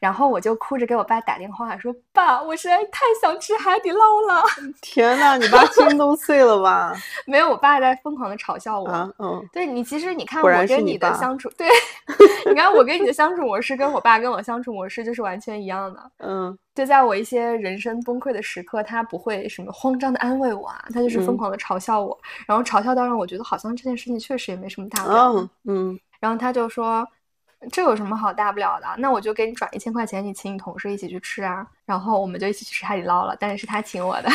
然后我就哭着给我爸打电话说：“爸，我实在太想吃海底捞了。天呐，你爸心都碎了吧？” 没有，我爸在疯狂的嘲笑我。啊，嗯对你，其实你看我跟你的相处，对，你看我跟你的相处模式，跟我爸跟我相处模式就是完全一样的。嗯就在我一些人生崩溃的时刻，他不会什么慌张的安慰我啊，他就是疯嗯狂的嘲笑我，然后嘲笑到让我觉得好像这件事情确实也没什么大不了。嗯嗯然后他就说：“这有什么好大不了的？那我就给你转一千块钱，你请你同事一起去吃啊。”然后我们就一起去吃海底捞了，但是是他请我的。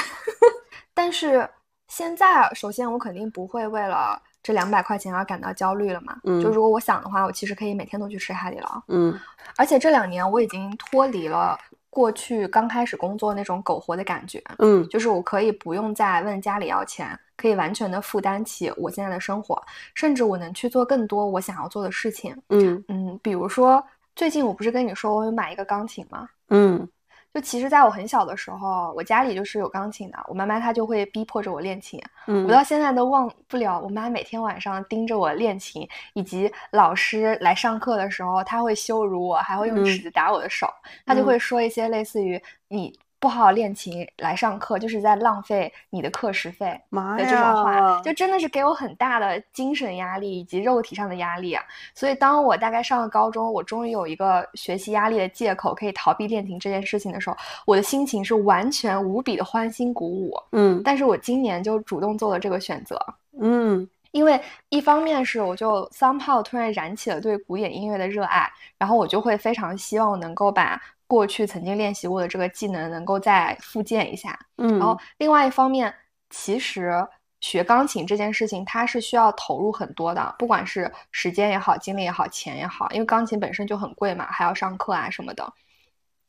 但是现在，首先我肯定不会为了这两百块钱而感到焦虑了嘛。嗯就如果我想的话，我其实可以每天都去吃海底捞。嗯而且这两年我已经脱离了过去刚开始工作那种苟活的感觉。嗯就是我可以不用再问家里要钱，可以完全的负担起我现在的生活，甚至我能去做更多我想要做的事情。嗯嗯，比如说最近我不是跟你说我有买一个钢琴吗？嗯就其实在我很小的时候，我家里就是有钢琴的，我妈妈她就会逼迫着我练琴。嗯，我到现在都忘不了，我妈每天晚上盯着我练琴，以及老师来上课的时候，她会羞辱我，还会用嗯尺子打我的手，她就会说一些类似于你不好好练琴来上课，就是在浪费你的课时费妈的这种话，呀就真的是给我很大的精神压力以及肉体上的压力啊。所以当我大概上了高中，我终于有一个学习压力的借口，可以逃避练琴这件事情的时候，我的心情是完全无比的欢欣鼓舞。嗯但是我今年就主动做了这个选择，嗯因为一方面是我就 somehow 突然燃起了对古典音乐的热爱，然后我就会非常希望能够把过去曾经练习过的这个技能能够再复健一下。嗯，然后另外一方面，其实学钢琴这件事情它是需要投入很多的，不管是时间也好、精力也好、钱也好，因为钢琴本身就很贵嘛，还要上课啊什么的。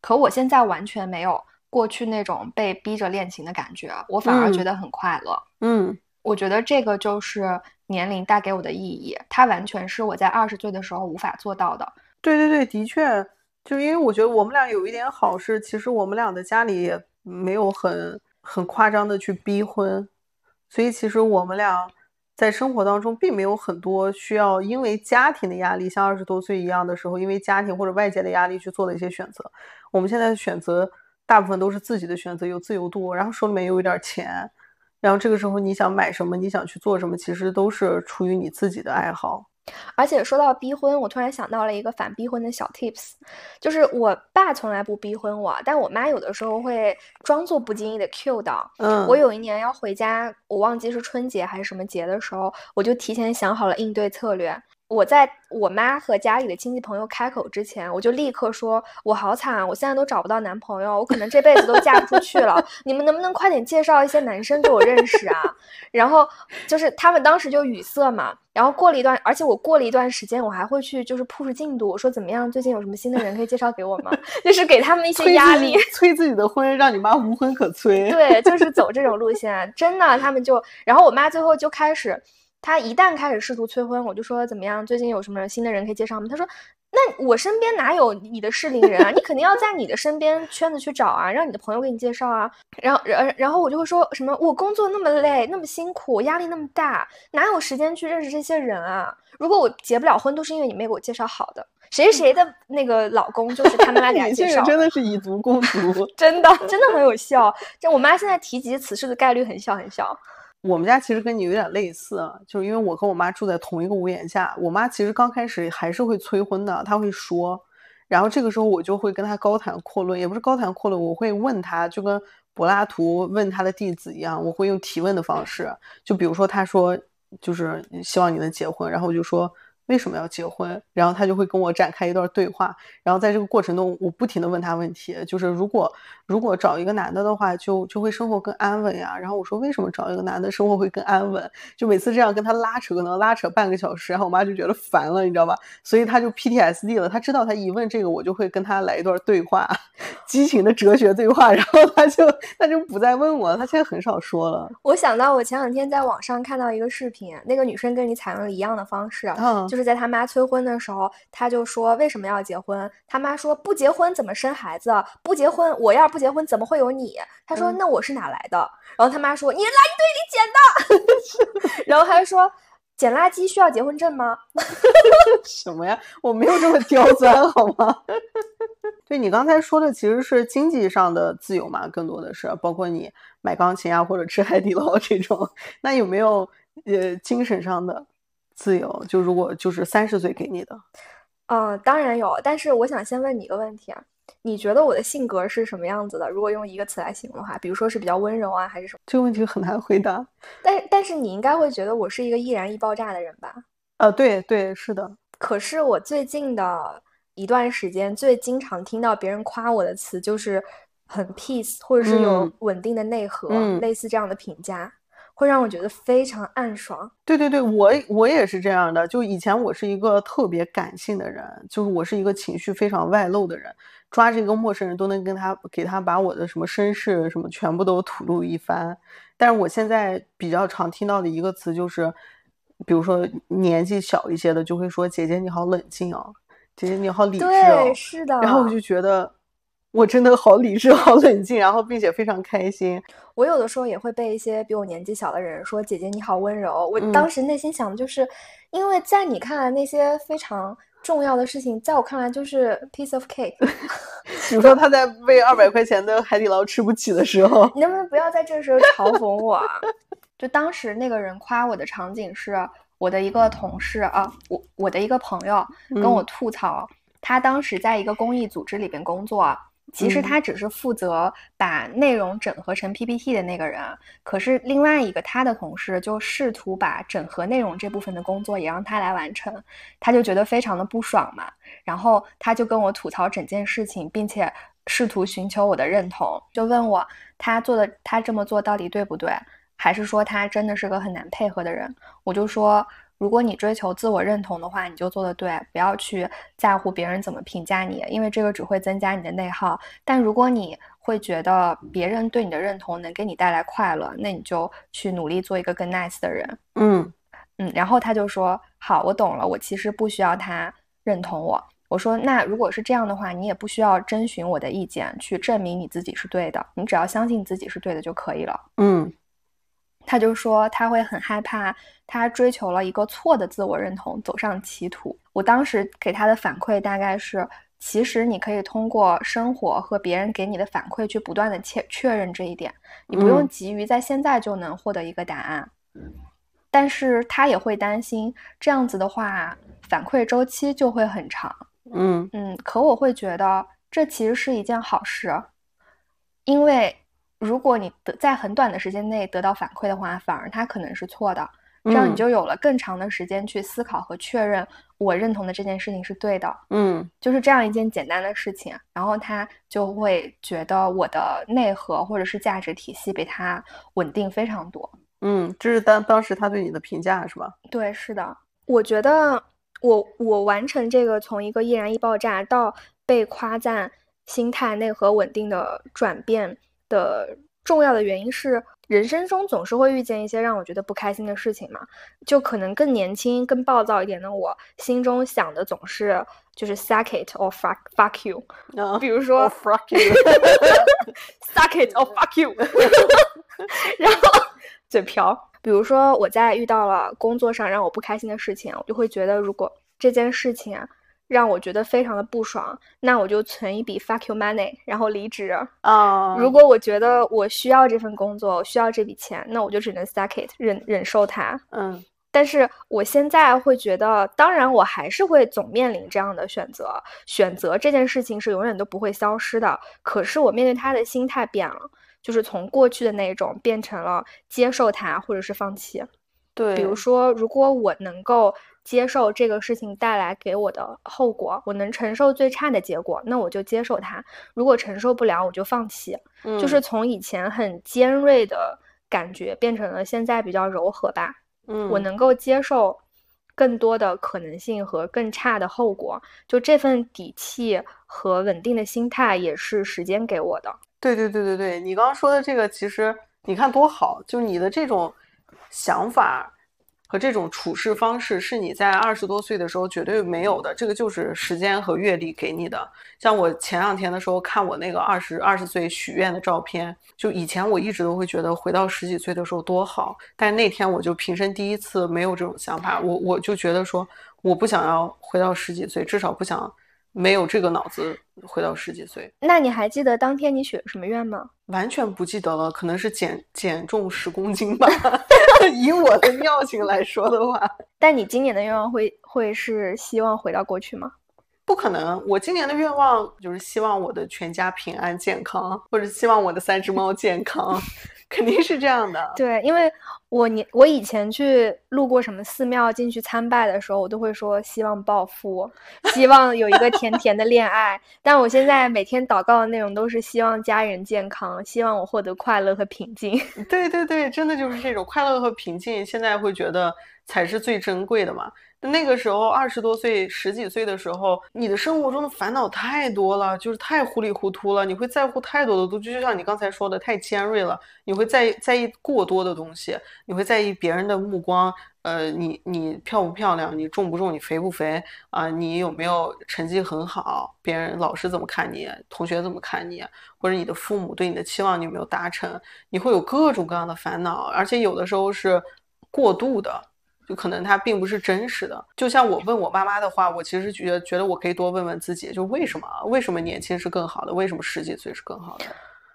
可我现在完全没有过去那种被逼着练琴的感觉，我反而觉嗯得很快乐。嗯我觉得这个就是年龄带给我的意义，它完全是我在二十岁的时候无法做到的。对对对，的确，就因为我觉得我们俩有一点好是，其实我们俩的家里也没有很很夸张的去逼婚，所以其实我们俩在生活当中并没有很多需要因为家庭的压力，像二十多岁一样的时候，因为家庭或者外界的压力去做的一些选择。我们现在选择大部分都是自己的选择，有自由度，然后手里面有一点钱，然后这个时候你想买什么，你想去做什么，其实都是出于你自己的爱好。而且说到逼婚，我突然想到了一个反逼婚的小 tips，就是我爸从来不逼婚我，但我妈有的时候会装作不经意的 cue 到。嗯，我有一年要回家，我忘记是春节还是什么节的时候，我就提前想好了应对策略。我在我妈和家里的亲戚朋友开口之前，我就立刻说：“我好惨啊，我现在都找不到男朋友，我可能这辈子都嫁不出去了。你们能不能快点介绍一些男生给我认识啊？” 然后就是他们当时就语塞嘛。然后过了一段，而且我过了一段时间，我还会去就是 push 进度，我说怎么样，最近有什么新的人可以介绍给我吗？就是给他们一些压力。催自己的婚，让你妈无婚可催。对，就是走这种路线，真的，他们就，然后我妈最后就开始，她一旦开始试图催婚，我就说怎么样，最近有什么新的人可以介绍吗？他说，那我身边哪有你的适龄人啊？你肯定要在你的身边圈子去找啊，让你的朋友给你介绍啊。然后，然然后我就会说什么，我工作那么累，那么辛苦，压力那么大，哪有时间去认识这些人啊？如果我结不了婚，都是因为你没给我介绍好的。谁谁的那个老公就是他妈妈给他 介绍真的是以毒攻毒。真的真的很有效。就我妈现在提及此事的概率很小很小。我们家其实跟你有点类似啊，就是因为我跟我妈住在同一个屋檐下，我妈其实刚开始还是会催婚的，她会说，然后这个时候我就会跟她高谈阔论，也不是高谈阔论，我会问她，就跟柏拉图问他的弟子一样，我会用提问的方式，就比如说他说就是希望你能结婚，然后我就说。为什么要结婚？然后他就会跟我展开一段对话，然后在这个过程中，我不停的问他问题，就是如果如果找一个男的的话，就就会生活更安稳呀。然后我说为什么找一个男的生活会更安稳？就每次这样跟他拉扯，可能拉扯半个小时，然后我妈就觉得烦了，你知道吧？所以他就 PTSD 了。他知道他一问这个，我就会跟他来一段对话，激情的哲学对话，然后他就他就不再问我了。他现在很少说了。我想到我前两天在网上看到一个视频，那个女生跟你采用了一样的方式，嗯。就是在他妈催婚的时候，他就说为什么要结婚？他妈说不结婚怎么生孩子？不结婚，我要是不结婚怎么会有你？他说那我是哪来的？然后他妈说你垃圾堆里捡的。然后还说捡垃圾需要结婚证吗？什么呀？我没有这么刁钻好吗？对你刚才说的其实是经济上的自由嘛，更多的是包括你买钢琴啊或者吃海底捞这种。那有没有呃精神上的？自由就如果就是三十岁给你的，嗯，当然有。但是我想先问你一个问题啊，你觉得我的性格是什么样子的？如果用一个词来形容的话，比如说是比较温柔啊，还是什么？这个问题很难回答。但但是你应该会觉得我是一个易燃易爆炸的人吧？呃，对对，是的。可是我最近的一段时间，最经常听到别人夸我的词就是很 peace，或者是有稳定的内核，类似这样的评价。会让我觉得非常暗爽。对对对，我我也是这样的。就以前我是一个特别感性的人，就是我是一个情绪非常外露的人，抓着一个陌生人都能跟他给他把我的什么身世什么全部都吐露一番。但是我现在比较常听到的一个词就是，比如说年纪小一些的就会说：“姐姐你好冷静哦，姐姐你好理智哦。”对，是的。然后我就觉得。我真的好理智、好冷静，然后并且非常开心。我有的时候也会被一些比我年纪小的人说：“姐姐你好温柔。”我当时内心想的就是，因为在你看来那些非常重要的事情，在我看来就是 piece of cake。比如说他在为二百块钱的海底捞吃不起的时候，你能不能不要在这时候嘲讽我？就当时那个人夸我的场景是我的一个同事啊，我我的一个朋友跟我吐槽，他当时在一个公益组织里边工作。其实他只是负责把内容整合成 PPT 的那个人，可是另外一个他的同事就试图把整合内容这部分的工作也让他来完成，他就觉得非常的不爽嘛，然后他就跟我吐槽整件事情，并且试图寻求我的认同，就问我他做的他这么做到底对不对，还是说他真的是个很难配合的人？我就说。如果你追求自我认同的话，你就做的对，不要去在乎别人怎么评价你，因为这个只会增加你的内耗。但如果你会觉得别人对你的认同能给你带来快乐，那你就去努力做一个更 nice 的人。嗯嗯，然后他就说：“好，我懂了，我其实不需要他认同我。”我说：“那如果是这样的话，你也不需要征询我的意见去证明你自己是对的，你只要相信自己是对的就可以了。”嗯。他就说他会很害怕，他追求了一个错的自我认同，走上歧途。我当时给他的反馈大概是：其实你可以通过生活和别人给你的反馈去不断的确确认这一点，你不用急于在现在就能获得一个答案。但是他也会担心，这样子的话反馈周期就会很长。嗯嗯，可我会觉得这其实是一件好事，因为。如果你得在很短的时间内得到反馈的话，反而它可能是错的，这样你就有了更长的时间去思考和确认我认同的这件事情是对的。嗯，就是这样一件简单的事情，然后他就会觉得我的内核或者是价值体系比他稳定非常多。嗯，这是当当时他对你的评价是吧？对，是的。我觉得我我完成这个从一个易燃易爆炸到被夸赞心态内核稳定的转变。的重要的原因是，人生中总是会遇见一些让我觉得不开心的事情嘛。就可能更年轻、更暴躁一点的我，心中想的总是就是 suck it or fuck fuck you。比如说 fuck you，suck it or fuck you。然后嘴瓢。比如说我在遇到了工作上让我不开心的事情，我就会觉得，如果这件事情啊。让我觉得非常的不爽，那我就存一笔 fuck you money，然后离职啊。如果我觉得我需要这份工作，我需要这笔钱，那我就只能 suck it，忍忍受它。嗯但是我现在会觉得，当然我还是会总面临这样的选择，选择这件事情是永远都不会消失的。可是我面对他的心态变了，就是从过去的那种变成了接受它，或者是放弃。对，比如说，如果我能够接受这个事情带来给我的后果，我能承受最差的结果，那我就接受它；如果承受不了，我就放弃。就是从以前很尖锐的感觉变成了现在比较柔和吧。嗯，我能够接受更多的可能性和更差的后果，就这份底气和稳定的心态也是时间给我的。对对对对对，你刚刚说的这个，其实你看多好，就你的这种想法。和这种处事方式是你在二十多岁的时候绝对没有的，这个就是时间和阅历给你的。像我前两天的时候看我那个二十二十岁许愿的照片，就以前我一直都会觉得回到十几岁的时候多好，但那天我就平生第一次没有这种想法，我我就觉得说我不想要回到十几岁，至少不想。没有这个脑子回到十几岁，那你还记得当天你许了什么愿吗？完全不记得了，可能是减减重十公斤吧。以我的尿性来说的话，但你今年的愿望会会是希望回到过去吗？不可能，我今年的愿望就是希望我的全家平安健康，或者希望我的三只猫健康。肯定是这样的，对，因为我年我以前去路过什么寺庙进去参拜的时候，我都会说希望暴富，希望有一个甜 甜的恋爱。但我现在每天祷告的内容都是希望家人健康，希望我获得快乐和平静。对对对，真的就是这种快乐和平静，现在会觉得才是最珍贵的嘛。那个时候二十多岁、十几岁的时候，你的生活中的烦恼太多了，就是太糊里糊涂了。你会在乎太多的东西，就像你刚才说的，太尖锐了。你会在在意过多的东西，你会在意别人的目光，呃，你你漂不漂亮，你重不重，你肥不肥啊？你有没有成绩很好？别人老师怎么看你？同学怎么看你？或者你的父母对你的期望你有没有达成？你会有各种各样的烦恼，而且有的时候是过度的。就可能它并不是真实的，就像我问我妈妈的话，我其实觉得觉得我可以多问问自己，就为什么为什么年轻是更好的，为什么十几岁是更好的。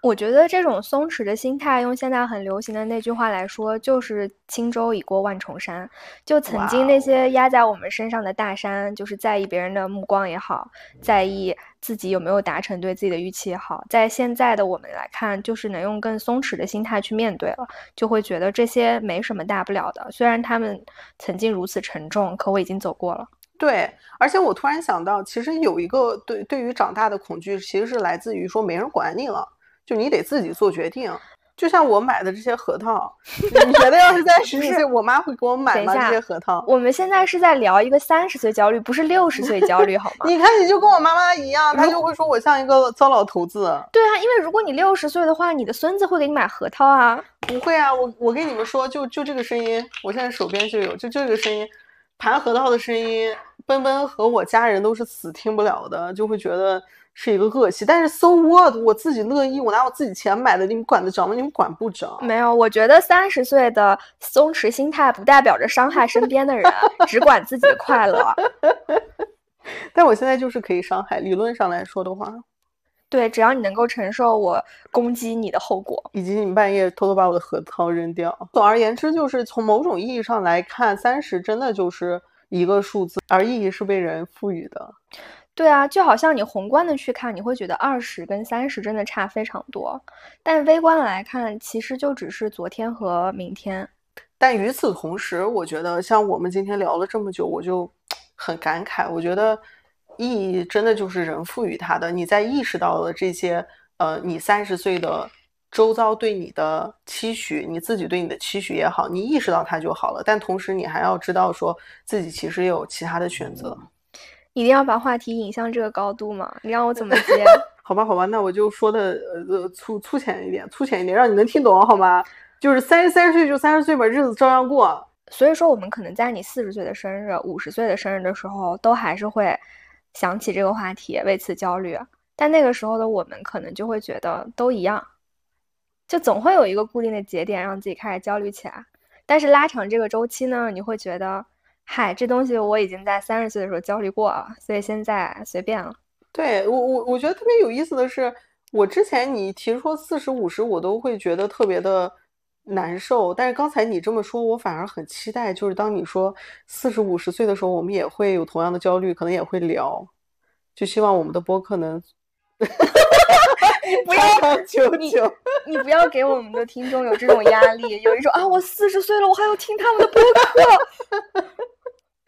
我觉得这种松弛的心态，用现在很流行的那句话来说，就是“轻舟已过万重山”。就曾经那些压在我们身上的大山，就是在意别人的目光也好，在意自己有没有达成对自己的预期也好，在现在的我们来看，就是能用更松弛的心态去面对了，就会觉得这些没什么大不了的。虽然他们曾经如此沉重，可我已经走过了。对，而且我突然想到，其实有一个对对于长大的恐惧，其实是来自于说没人管你了。就你得自己做决定，就像我买的这些核桃，你觉得要是在 十几岁，我妈会给我买吗？这些核桃？我们现在是在聊一个三十岁焦虑，不是六十岁焦虑，好 吗？你看，你就跟我妈妈一样，她就会说我像一个糟老头子。对啊，因为如果你六十岁的话，你的孙子会给你买核桃啊。不会啊，我我跟你们说，就就这个声音，我现在手边就有，就这个声音，盘核桃的声音，奔奔和我家人都是死听不了的，就会觉得。是一个恶习，但是 so what？我自己乐意，我拿我自己钱买的，你们管得着吗？你们管不着。没有，我觉得三十岁的松弛心态不代表着伤害身边的人，只管自己的快乐。但我现在就是可以伤害，理论上来说的话，对，只要你能够承受我攻击你的后果，以及你半夜偷偷把我的核桃扔掉。总而言之，就是从某种意义上来看，三十真的就是一个数字，而意义是被人赋予的。对啊，就好像你宏观的去看，你会觉得二十跟三十真的差非常多，但微观的来看，其实就只是昨天和明天。但与此同时，我觉得像我们今天聊了这么久，我就 很感慨，我觉得意义真的就是人赋予它的。你在意识到了这些，呃，你三十岁的周遭对你的期许，你自己对你的期许也好，你意识到它就好了。但同时，你还要知道，说自己其实也有其他的选择。一定要把话题引向这个高度吗？你让我怎么 接？好吧，好吧，那我就说的呃粗粗浅一点，粗浅一点，让你能听懂好吗？就是三十三十岁就三十岁吧，日子照样过。所以说，我们可能在你四十岁的生日、五十岁的生日的时候，都还是会想起这个话题，为此焦虑。但那个时候的我们，可能就会觉得都一样，就总会有一个固定的节点让自己开始焦虑起来。但是拉长这个周期呢，你会觉得。嗨，这东西我已经在三十岁的时候焦虑过了，所以现在随便了。对我，我我觉得特别有意思的是，我之前你提出四十五十，我都会觉得特别的难受。但是刚才你这么说，我反而很期待，就是当你说四十五十岁的时候，我们也会有同样的焦虑，可能也会聊。就希望我们的播客能。不要求你，你不要给我们的听众有这种压力，有一种啊，我四十岁了，我还要听他们的播客。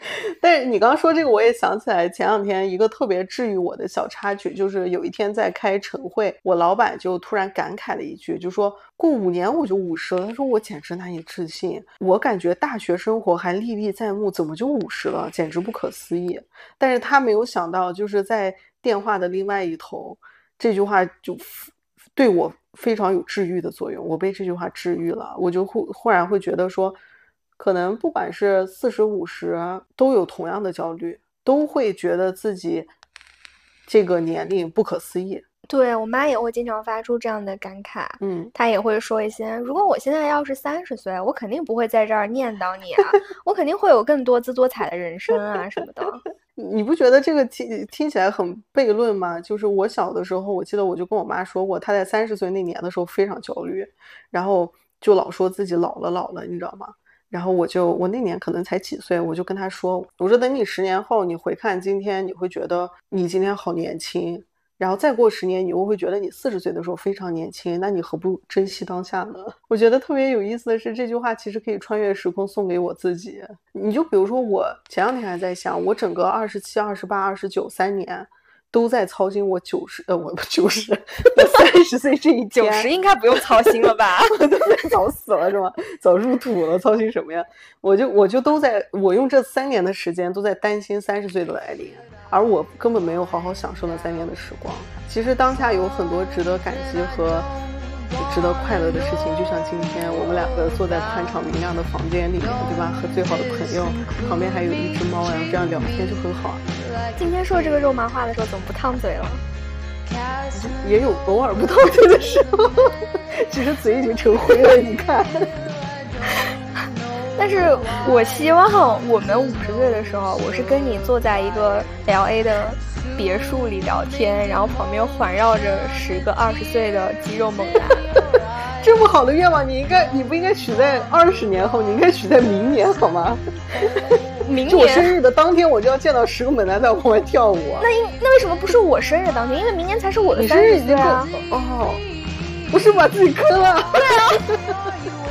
但是你刚刚说这个，我也想起来前两天一个特别治愈我的小插曲，就是有一天在开晨会，我老板就突然感慨了一句，就说过五年我就五十了。他说我简直难以置信，我感觉大学生活还历历在目，怎么就五十了？简直不可思议。但是他没有想到，就是在电话的另外一头。这句话就对我非常有治愈的作用，我被这句话治愈了，我就忽忽然会觉得说，可能不管是四十五十，都有同样的焦虑，都会觉得自己这个年龄不可思议。对我妈也会经常发出这样的感慨，嗯，她也会说一些，如果我现在要是三十岁，我肯定不会在这儿念叨你啊，我肯定会有更多姿多彩的人生啊什么的。你不觉得这个听听起来很悖论吗？就是我小的时候，我记得我就跟我妈说过，她在三十岁那年的时候非常焦虑，然后就老说自己老了老了，你知道吗？然后我就我那年可能才几岁，我就跟他说，我说等你十年后你回看今天，你会觉得你今天好年轻。然后再过十年，你又会觉得你四十岁的时候非常年轻，那你何不珍惜当下呢？我觉得特别有意思的是，这句话其实可以穿越时空送给我自己。你就比如说，我前两天还在想，我整个二十七、二十八、二十九三年都在操心我九十呃，我九十 三十岁这一天，九十应该不用操心了吧？早死了是吗？早入土了，操心什么呀？我就我就都在我用这三年的时间都在担心三十岁的来临。而我根本没有好好享受那三年的时光。其实当下有很多值得感激和值得快乐的事情，就像今天我们两个坐在宽敞明亮的房间里面，对吧？和最好的朋友旁边还有一只猫，然后这样聊天就很好。今天说这个肉麻话的时候，怎么不烫嘴了？也有偶尔不烫嘴的时候，其实嘴已经成灰了，你看。但是我希望我们五十岁的时候，我是跟你坐在一个 L A 的别墅里聊天，然后旁边环绕着十个二十岁的肌肉猛男。这么好的愿望，你应该你不应该许在二十年后，你应该许在明年好吗？明年就我生日的当天，我就要见到十个猛男在我旁边跳舞。那应那为什么不是我生日当天？因为明年才是我的生日已经过哦，不是把自己坑了。对啊。